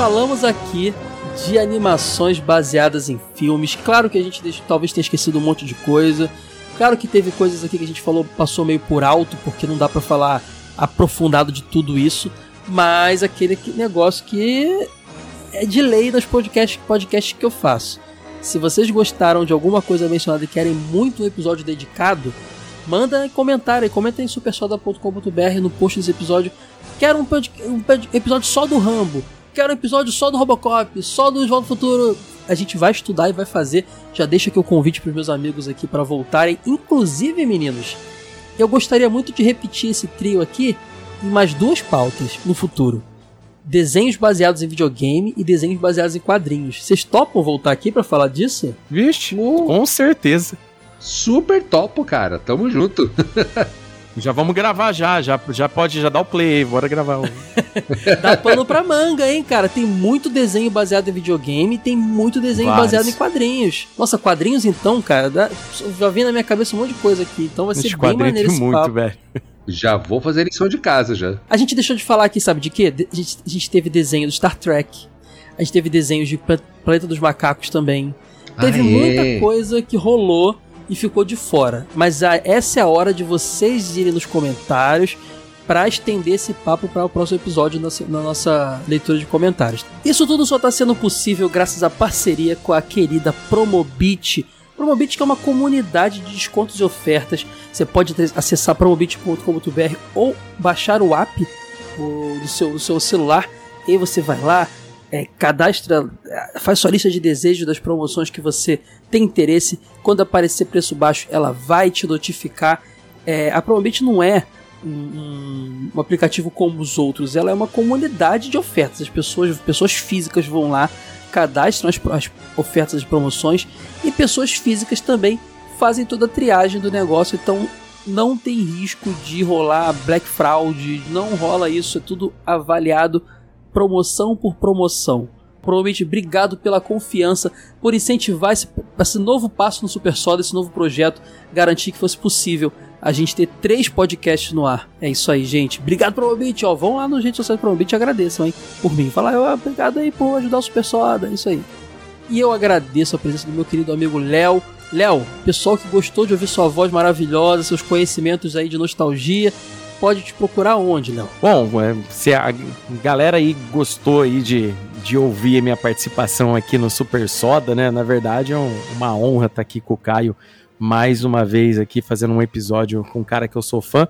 Falamos aqui de animações baseadas em filmes. Claro que a gente talvez tenha esquecido um monte de coisa. Claro que teve coisas aqui que a gente falou, passou meio por alto, porque não dá pra falar aprofundado de tudo isso. Mas aquele que- negócio que é de lei nos podcasts, podcasts que eu faço. Se vocês gostaram de alguma coisa mencionada e querem muito um episódio dedicado, manda em comentário comenta em supersoda.com.br no post desse episódio. Quero um, um episódio só do Rambo. Quero um episódio só do Robocop, só do ao Futuro. A gente vai estudar e vai fazer. Já deixa aqui o convite para meus amigos aqui para voltarem. Inclusive, meninos, eu gostaria muito de repetir esse trio aqui em mais duas pautas no futuro. Desenhos baseados em videogame e desenhos baseados em quadrinhos. Vocês topam voltar aqui para falar disso? Vixe, com certeza. Super topo, cara. Tamo junto. Já vamos gravar já, já, já pode já dar o play, bora gravar. Dá pano pra manga, hein, cara? Tem muito desenho baseado em videogame, tem muito desenho Vários. baseado em quadrinhos. Nossa, quadrinhos então, cara, dá- já vem na minha cabeça um monte de coisa aqui, então vai ser Esse bem maneiro esse muito, papo. velho. Já vou fazer lição de casa já. A gente deixou de falar aqui, sabe de quê? De- A gente, a gente teve desenho do Star Trek, a gente teve desenhos de Pla- Planeta dos Macacos também. Teve Ah, é? muita coisa que rolou e ficou de fora. Mas a- essa é a hora de vocês irem nos comentários para estender esse papo para o próximo episódio na, na nossa leitura de comentários. Isso tudo só está sendo possível graças à parceria com a querida Promobit. Promobit que é uma comunidade de descontos e ofertas. Você pode acessar promobit.com.br ou baixar o app do, seu, do seu celular. E você vai lá, é, cadastra, é, faz sua lista de desejos das promoções que você tem interesse. Quando aparecer preço baixo, ela vai te notificar. É, a Promobit não é um, um- aplicativo como os outros, ela é uma comunidade de ofertas. As pessoas, pessoas físicas vão lá, cadastram as, as ofertas de promoções e pessoas físicas também fazem toda a triagem do negócio. Então não tem risco de rolar black fraud, não rola isso, é tudo avaliado promoção por promoção. Provavelmente, obrigado pela confiança, por incentivar esse, esse novo passo no Super Soda, esse novo projeto, garantir que fosse possível a gente ter três podcasts no ar. É isso aí, gente. Obrigado, Promobit. Ó, vão lá no Gente Social Promobit e agradeçam, hein, por mim. Fala, ó, obrigado aí por ajudar o Super Soda, é isso aí. E eu agradeço a presença do meu querido amigo Léo. Léo, pessoal que gostou de ouvir sua voz maravilhosa, seus conhecimentos aí de nostalgia, pode te procurar onde, Léo? Bom, é, se a galera aí gostou aí de, de ouvir a minha participação aqui no Super Soda, né? Na verdade é um- uma honra estar aqui com o Caio mais uma vez aqui fazendo um episódio com um cara que eu sou fã.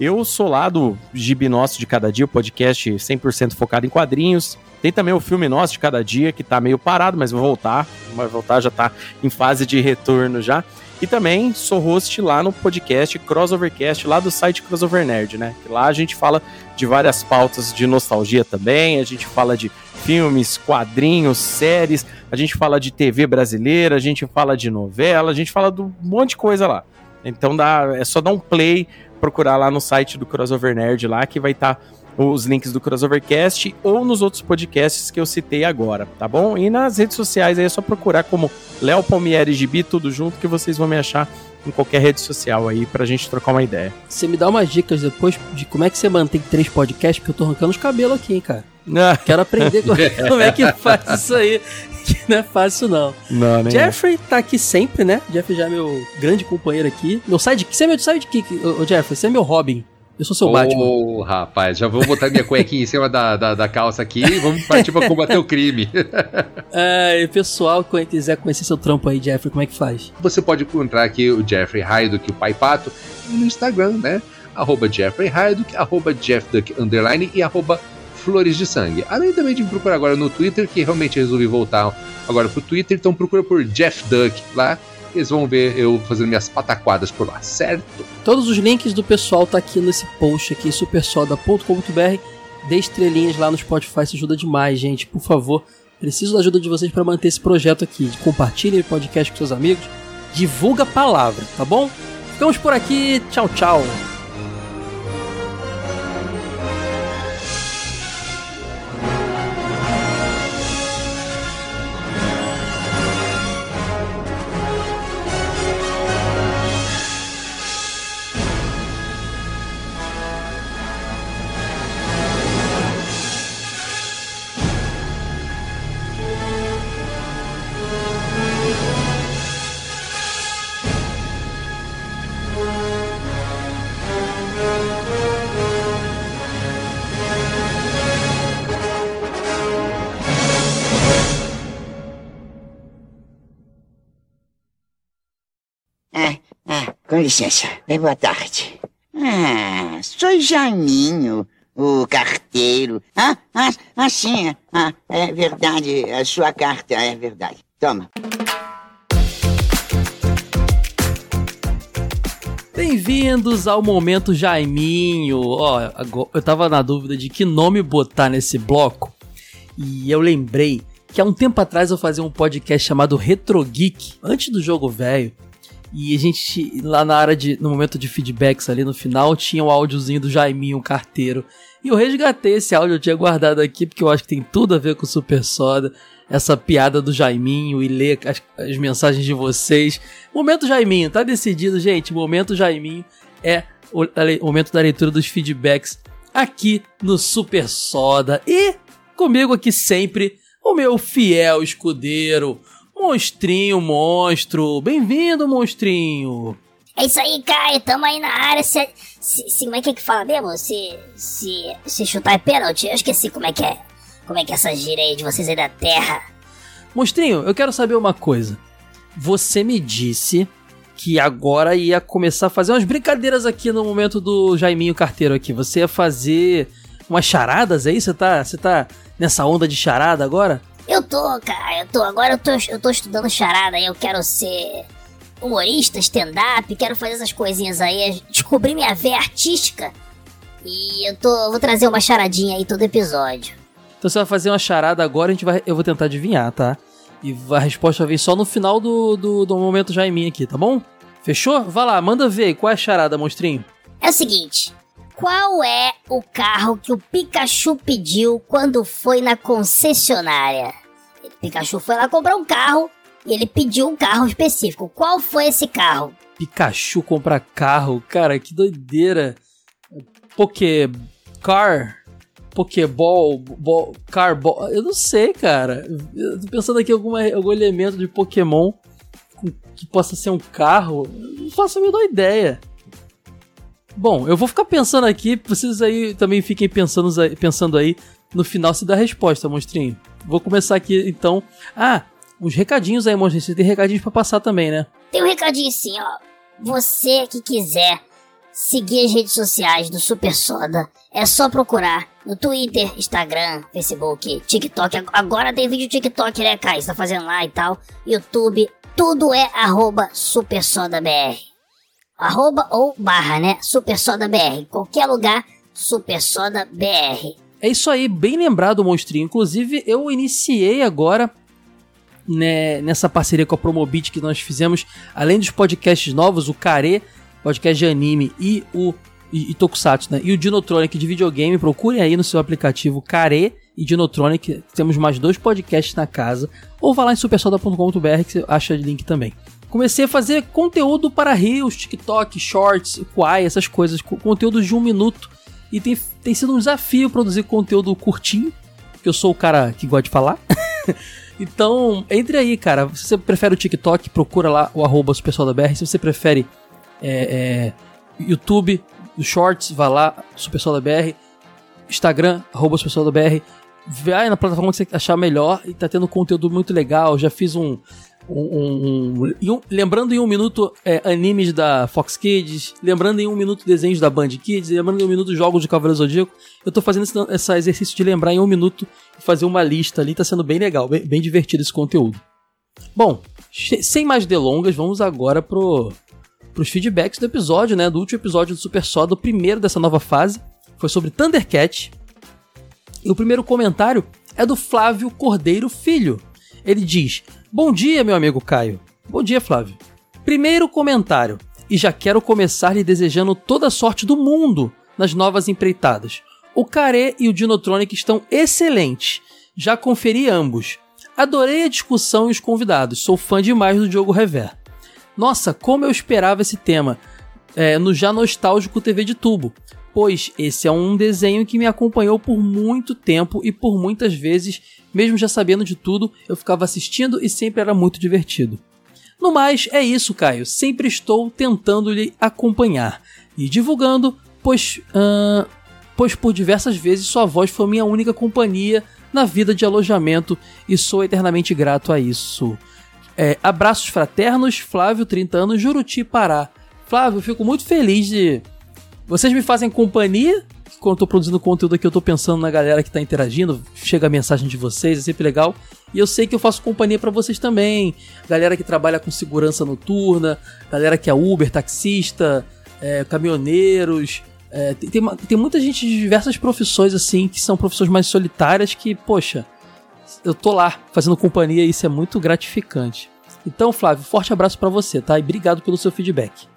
Eu sou lá do Gibi Nosso de Cada Dia, o podcast 100% focado em quadrinhos. Tem também o filme Nosso de Cada Dia, que tá meio parado, mas vai voltar. Vai voltar, já tá em fase de retorno já. E também sou host lá no podcast Crossovercast, lá do site Crossover Nerd, né? Que lá a gente fala de várias pautas de nostalgia também, a gente fala de filmes, quadrinhos, séries, a gente fala de TV brasileira, a gente fala de novela, a gente fala de um monte de coisa lá. Então dá, é só dar um play, procurar lá no site do Crossover Nerd lá, que vai estar os links do Crossovercast ou nos outros podcasts que eu citei agora, tá bom? E nas redes sociais aí é só procurar como Léo Palmieri Gibi, tudo junto, que vocês vão me achar em qualquer rede social aí pra gente trocar uma ideia. Você me dá umas dicas depois de como é que você mantém três podcasts, porque eu tô arrancando os cabelos aqui, hein, cara. Não, Quero aprender como, é que faz isso aí. Que não é fácil, não. não, nem Jeffrey tá aqui sempre, né? Jeffrey já é meu grande companheiro aqui. Meu sidekick. Você é meu sidekick, ô, Jeffrey. Você é meu Robin. Eu sou seu Batman. Ô, rapaz, já vou botar minha cuequinha em cima da, da, da calça aqui e vamos partir pra combater o crime. É, pessoal, quem quiser conhecer seu trampo aí, Jeffrey, como é que faz? Você pode encontrar aqui o Jeffrey Hayduck, o Pai Pato, no Instagram, né? Arroba Jeffrey Hayduck, arroba JeffDuck, underline e arroba Flores de Sangue. Além também de me procurar agora no Twitter, que realmente resolvi voltar agora pro Twitter, então procura por Jeff Duck lá. Eles vão ver eu fazendo minhas pataquadas por lá, certo? Todos os links do pessoal tá aqui nesse post aqui, supersoda.com.br. Dê estrelinhas lá no Spotify, isso ajuda demais, gente. Por favor, preciso da ajuda de vocês para manter esse projeto aqui. Compartilhe o podcast com seus amigos, divulga a palavra, tá bom? Ficamos por aqui, tchau, tchau. Com licença. É, boa tarde. Ah, sou Jaiminho, o carteiro. Ah, ah, ah, sim. Ah, é verdade. A sua carta é verdade. Toma. Bem-vindos ao Momento Jaiminho. Ó, agora- eu tava na dúvida de que nome botar nesse bloco. E eu lembrei que há um tempo atrás eu fazia um podcast chamado Retro Geek, antes do jogo velho. E a gente, lá na área de. No momento de feedbacks ali no final, tinha o áudiozinho do Jaiminho, o carteiro. E eu resgatei esse áudio, eu tinha guardado aqui, porque eu acho que tem tudo a ver com o Super Soda. Essa piada do Jaiminho e ler as, as mensagens de vocês. Momento Jaiminho, tá decidido, gente. Momento Jaiminho é o, o momento da leitura dos feedbacks aqui no Super Soda. E comigo aqui sempre, o meu fiel escudeiro, Monstrinho Monstro. Bem-vindo, Monstrinho. É isso aí, Caio. Tamo aí na área. Se, se, se- como é que é que fala mesmo? Se, se, se chutar é pênalti? Eu esqueci como é que é. Como é que é essa gira aí de vocês aí da terra? Monstrinho, eu quero saber uma coisa. Você me disse que agora ia começar a fazer umas brincadeiras aqui no momento do Jaiminho Carteiro aqui. Você ia fazer umas charadas aí? Você tá, você tá nessa onda de charada agora? Eu tô, cara. Eu tô. Agora eu tô, eu tô estudando charada aí. Eu quero ser humorista, stand-up. Quero fazer essas coisinhas aí. Descobrir minha veia artística. E eu tô. Vou trazer uma charadinha aí todo episódio. Então você vai fazer uma charada agora, a gente vai, eu vou tentar adivinhar, tá? E a resposta vir só no final do, do, do momento Jaiminho aqui, tá bom? Fechou? Vai lá, manda ver qual é a charada, monstrinho. É o seguinte: qual é o carro que o Pikachu pediu quando foi na concessionária? Pikachu foi lá comprar um carro e ele pediu um carro específico. Qual foi esse carro? Pikachu comprar carro, cara, que doideira. Poké. Car. Pokéball. Ball, car ball. Eu não sei, cara. Eu tô pensando aqui em algum elemento de Pokémon que possa ser um carro. Eu Não faço a menor ideia. Bom, eu vou ficar pensando aqui. Vocês aí também fiquem pensando, pensando aí no final se dá a resposta, monstrinho. Vou começar aqui então. Ah, uns recadinhos aí, monstrinho. Você tem recadinhos pra passar também, né? Tem um recadinho assim, ó. Você que quiser seguir as redes sociais do Super Soda, é só procurar no Twitter, Instagram, Facebook, TikTok. Agora tem vídeo TikTok, né, Kai? Você tá fazendo lá e tal. YouTube, tudo é arroba SuperSodaBR. Arroba ou barra, né? SuperSodaBR. Qualquer lugar, SuperSodaBR. É isso aí, bem lembrado, monstrinho. Inclusive, eu iniciei agora né, nessa parceria com a Promobit que nós fizemos, além dos podcasts novos, o Care, podcast de anime, e o e, e Tokusatsu, né? E o Dinotronic de videogame. Procurem aí no seu aplicativo Care e Dinotronic. Temos mais dois podcasts na casa. Ou vá lá em supersoda.com.br que você acha link também. Comecei a fazer conteúdo para rios, TikTok, Shorts, Quai, essas coisas, co- conteúdo de um minuto. E tem, tem sido um desafio produzir conteúdo curtinho, porque eu sou o cara que gosta de falar. então, entre aí, cara. Se você prefere o TikTok, procura lá o arroba. Se você prefere é, é, YouTube, Shorts, vai lá, BR, Instagram, arroba BR, vai na plataforma que você achar melhor e tá tendo conteúdo muito legal. Já fiz um. Um, um, um- lembrando em um minuto é, animes da Fox Kids, lembrando em um minuto desenhos da Band Kids, lembrando em um minuto jogos de Cavaleiro Zodíaco. Eu tô fazendo esse, esse exercício de lembrar em um minuto e fazer uma lista ali, tá sendo bem legal, bem, bem divertido esse conteúdo. Bom, sem mais delongas, vamos agora pro, pros feedbacks do episódio, né? Do último episódio do Super Soda, o primeiro dessa nova fase. Foi sobre Thundercat. E o primeiro comentário é do Flávio Cordeiro Filho. Ele diz: Bom dia, meu amigo Caio. Bom dia, Flávio. Primeiro comentário. E já quero começar lhe desejando toda a sorte do mundo nas novas empreitadas. O Care e o Dinotronic estão excelentes. Já conferi ambos. Adorei a discussão e os convidados. Sou fã demais do Diogo Rever. Nossa, como eu esperava esse tema é, no já nostálgico TV de tubo, pois esse é um desenho que me acompanhou por muito tempo e por muitas vezes, mesmo já sabendo de tudo, eu ficava assistindo e sempre era muito divertido. No mais, é isso, Caio. Sempre estou tentando lhe acompanhar e divulgando, pois, ahn, pois por diversas vezes sua voz foi minha única companhia na vida de alojamento e sou eternamente grato a isso. É, abraços fraternos, Flávio, 30 anos, Juruti, Pará. Flávio, fico muito feliz de. Vocês me fazem companhia. Quando eu tô produzindo conteúdo aqui, eu tô pensando na galera que tá interagindo. Chega a mensagem de vocês, é sempre legal. E eu sei que eu faço companhia para vocês também. Galera que trabalha com segurança noturna, galera que é Uber, taxista, é, caminhoneiros. é, tem, tem, muita gente de diversas profissões, assim, que são profissões mais solitárias que, poxa, eu tô lá fazendo companhia e isso é muito gratificante. Então, Flávio, forte abraço pra você, tá? E obrigado pelo seu feedback.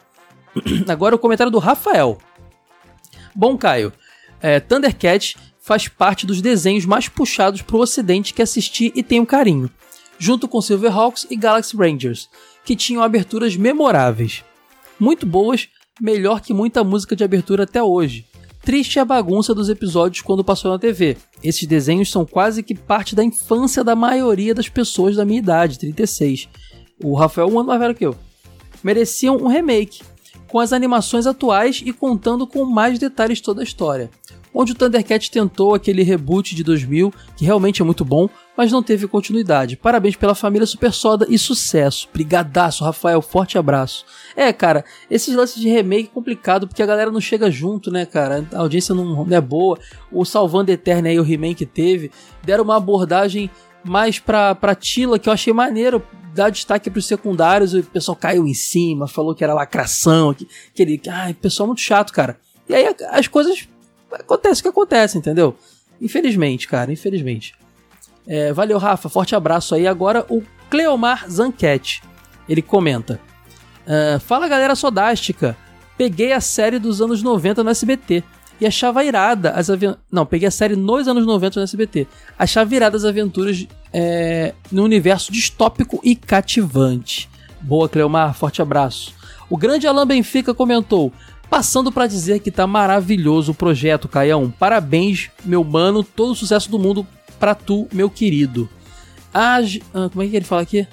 Agora o comentário do Rafael. Bom, Caio, é, Thundercat faz parte dos desenhos mais puxados pro ocidente que assisti e tenho carinho, junto com Silverhawks e Galaxy Rangers, que tinham aberturas memoráveis. Muito boas, melhor que muita música de abertura até hoje. Triste é a bagunça dos episódios quando passou na TV. Esses desenhos são quase que parte da infância da maioria das pessoas da minha idade, 36. O Rafael um ano mais velho que eu. Mereciam um remake, com as animações atuais e contando com mais detalhes toda a história. Onde o Thundercat tentou aquele reboot de 2000, que realmente é muito bom, mas não teve continuidade. Parabéns pela família Super Soda e sucesso. Brigadaço, Rafael, forte abraço. É, cara, esses lances de remake é complicado porque a galera não chega junto, né, cara? A audiência não, não é boa. O Salvando Eterno aí, o He-Man que teve, deram uma abordagem mais pra, pra Tila, que eu achei maneiro, dar destaque pros secundários, o pessoal caiu em cima, falou que era lacração, que, que ele. Ai, pessoal muito chato, cara. E aí as coisas acontecem o que acontece, entendeu? Infelizmente, cara, infelizmente. É, valeu, Rafa, forte abraço aí. Agora o Cleomar Zanquete, ele comenta. "Ah, Fala galera sodástica, peguei a série dos anos 90 no SBT e achava irada as aventuras. Não, peguei a série nos anos 90 no SBT. Achava irada as aventuras é, no universo distópico e cativante. Boa, Cleomar, forte abraço. O grande Alan Benfica comentou: Passando pra dizer que tá maravilhoso o projeto, Caião. Parabéns, meu mano. Todo o sucesso do mundo pra tu, meu querido. Ah, ah, como é que ele fala aqui?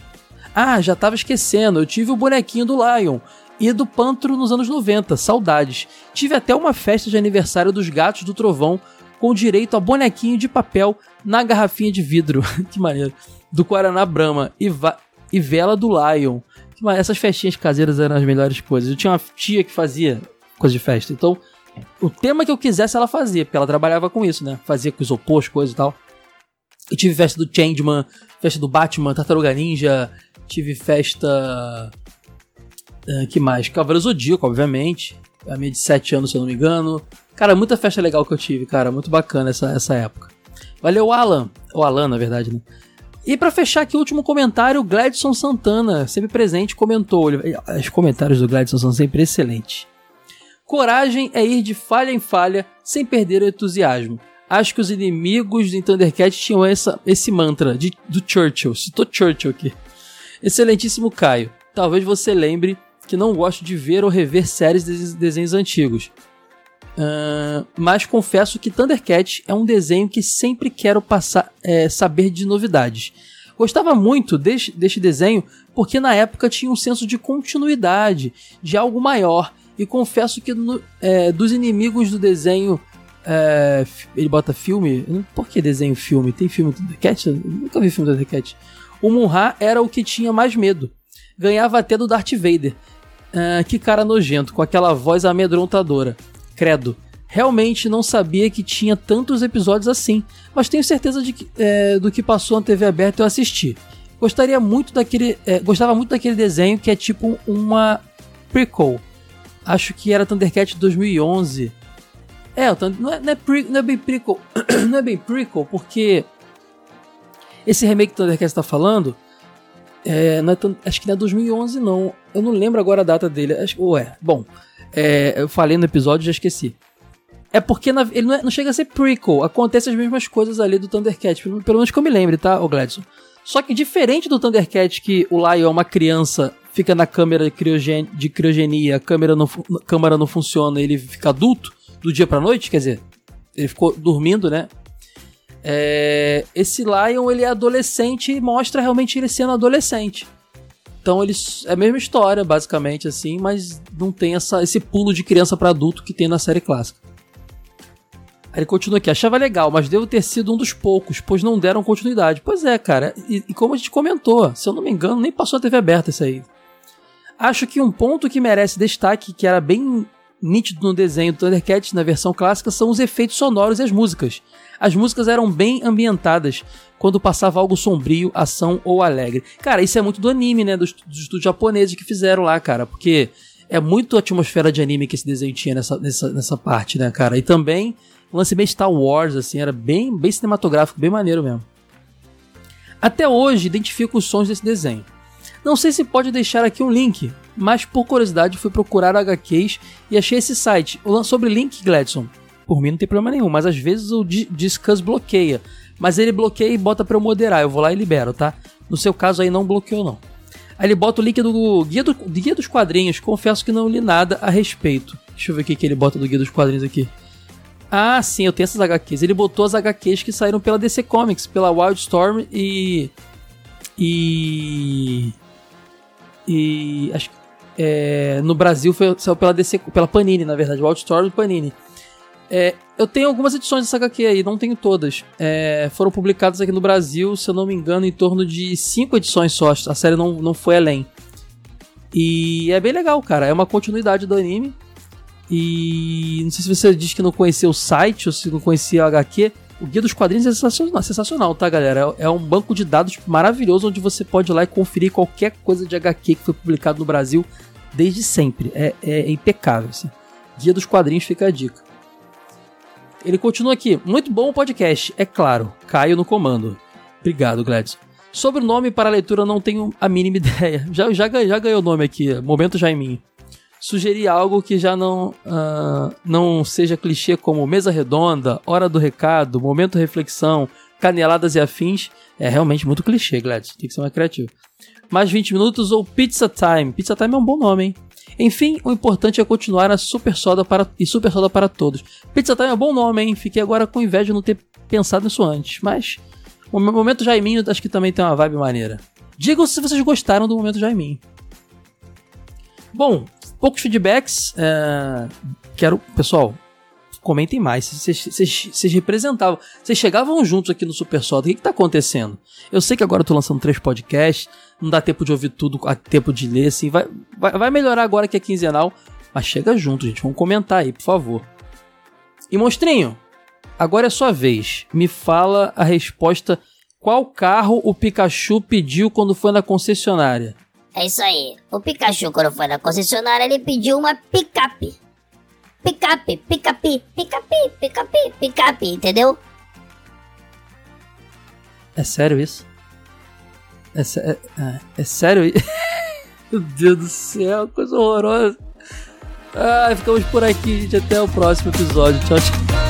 Ah, já tava esquecendo. Eu tive o bonequinho do Lion e do Pantro nos anos 90. Saudades. Tive até uma festa de aniversário dos Gatos do Trovão com direito a bonequinho de papel na garrafinha de vidro. que maneiro. Do Guaraná Brahma e, e vela do Lion. Essas festinhas caseiras eram as melhores coisas. Eu tinha uma tia que fazia coisa de festa. Então, o tema que eu quisesse ela fazia, porque ela trabalhava com isso, né? Fazia com isopor, coisas e tal. Eu tive festa do Changeman, festa do Batman, Tartaruga Ninja, tive festa. ah, que mais? Cavaleiro Zodíaco, obviamente. A minha de 7 anos, se eu não me engano. Cara, muita festa legal que eu tive, cara. Muito bacana essa, essa época. Valeu, Alan. Ou Alan, na verdade, né? E pra fechar aqui o último comentário, o Gladson Santana, sempre presente, comentou. Os comentários do Gladson são sempre excelentes. Coragem é ir de falha em falha sem perder o entusiasmo. Acho que os inimigos em Thundercat tinham essa, esse mantra de, do Churchill. Citou Churchill aqui. Excelentíssimo Caio. Talvez você lembre que não gosto de ver ou rever séries de desenhos antigos. Ahn, mas confesso que Thundercat é um desenho que sempre quero passar, é, saber de novidades. Gostava muito deste, deste desenho porque na época tinha um senso de continuidade, de algo maior, e confesso que no- é, dos inimigos do desenho. é, ele bota filme? Por que desenho filme? Tem filme do Thundercat? Eu nunca vi filme do Thundercat. O Munra era o que tinha mais medo. Ganhava até do Darth Vader. Ah, que cara nojento, com aquela voz amedrontadora. Credo. Realmente não sabia que tinha tantos episódios assim, mas tenho certeza de que, é, do que passou na TV aberta eu assisti. Gostaria muito daquele, é, gostava muito daquele desenho que é tipo uma prequel. Acho que era Thundercat de 2011. É, o não é, não é, pre- não é bem prequel, não é bem prequel porque esse remake que o Thundercat está falando é, não é acho que não é 2011 não. Eu não lembro agora a data dele. Acho, ou é. Bom, é, eu falei no episódio já esqueci. É porque na- ele não, é- não chega a ser prequel. Acontecem as mesmas coisas ali do Thundercat. Pelo, pelo menos que eu me lembre, tá, ô Gladson? Só que diferente do Thundercat, que o Lion é uma criança, fica na câmera de, criogen- de criogenia, a câmera não, a câmera não funciona, ele fica adulto do dia pra noite, quer dizer, ele ficou dormindo, né? É, esse Lion ele é adolescente e mostra realmente ele sendo adolescente. Então eles é a mesma história basicamente assim, mas não tem essa, esse pulo de criança pra adulto que tem na série clássica. Aí ele continua aqui, achava legal, mas devo ter sido um dos poucos, pois não deram continuidade. Pois é, cara, e, e como a gente comentou, se eu não me engano, nem passou na TV aberta isso aí. Acho que um ponto que merece destaque, que era bem nítido no desenho do Thundercats na versão clássica, são os efeitos sonoros e as músicas. As músicas eram bem ambientadas quando passava algo sombrio, ação ou alegre. Cara, isso é muito do anime, né? Dos, dos estúdios japoneses que fizeram lá, cara, porque é muito a atmosfera de anime que esse desenho tinha nessa, nessa, nessa parte, né, cara? E também um lance bem Star Wars, assim, era bem, bem cinematográfico, bem maneiro mesmo. Até hoje identifico os sons desse desenho. Não sei se pode deixar aqui um link, mas por curiosidade fui procurar HQs e achei esse site. Sobre link, Gladson, por mim não tem problema nenhum, mas às vezes o Di- Discuss bloqueia. Mas ele bloqueia e bota pra eu moderar, eu vou lá e libero, tá? No seu caso aí não bloqueou não. Aí ele bota o link do Guia, do Guia dos Quadrinhos, confesso que não li nada a respeito. Deixa eu ver o que ele bota do Guia dos Quadrinhos aqui. Ah, sim, eu tenho essas HQs. Ele botou as HQs que saíram pela DC Comics, pela Wildstorm e. E. E. Acho que. é, no Brasil foi, saiu pela DC, pela Panini, na verdade, Wildstorm e Panini. É, eu tenho algumas edições dessa HQ aí, não tenho todas. É, foram publicadas aqui no Brasil, se eu não me engano, em torno de cinco edições só. A série não, não foi além. E é bem legal, cara. É uma continuidade do anime. E não sei se você diz que não conhecia o site ou se não conhecia o HQ. O Guia dos Quadrinhos é sensacional, sensacional, tá, galera? É é um banco de dados maravilhoso onde você pode ir lá e conferir qualquer coisa de HQ que foi publicado no Brasil desde sempre. É, é impecável. Assim. Guia dos Quadrinhos fica a dica. Ele continua aqui. Muito bom o podcast, é claro. Caio no comando. Obrigado, Gladys. Sobre o nome para a leitura, não tenho a mínima ideia. Já, já, ganhei- já ganhou o nome aqui. Momento Jaiminho. Sugeri algo que já não, ah, não seja clichê como mesa redonda, hora do recado, momento reflexão, caneladas e afins. É realmente muito clichê, Gladys. Tem que ser mais criativo. Mais 20 minutos ou Pizza Time. Pizza Time é um bom nome, hein? Enfim, o importante é continuar a Super Soda para, e Super Soda para todos. Pizza Time é um bom nome, hein? Fiquei agora com inveja de não ter pensado nisso antes. Mas o Momento Jaiminho acho que também tem uma vibe maneira. Digam se vocês gostaram do Momento Jaiminho. Bom, poucos feedbacks. é, Quero, pessoal, comentem mais. Vocês- representavam, vocês chegavam juntos aqui no Super Soda. O que, que tá acontecendo? Eu sei que agora eu tô lançando três podcasts, não dá tempo de ouvir tudo, a tempo de ler, assim. Vai, vai, vai melhorar agora que é quinzenal, mas chega junto, gente. Vamos comentar aí, por favor. E monstrinho, agora é sua vez. Me fala a resposta. Qual carro o Pikachu pediu quando foi na concessionária? É isso aí. O Pikachu, quando foi na concessionária, ele pediu uma picape. Picape, picape, picape, picape, picape, entendeu? É sério isso? É, sé- é- é- é sério isso? Meu Deus do céu, coisa horrorosa. Ah, ficamos por aqui, gente. Até o próximo episódio. Tchau, tchau.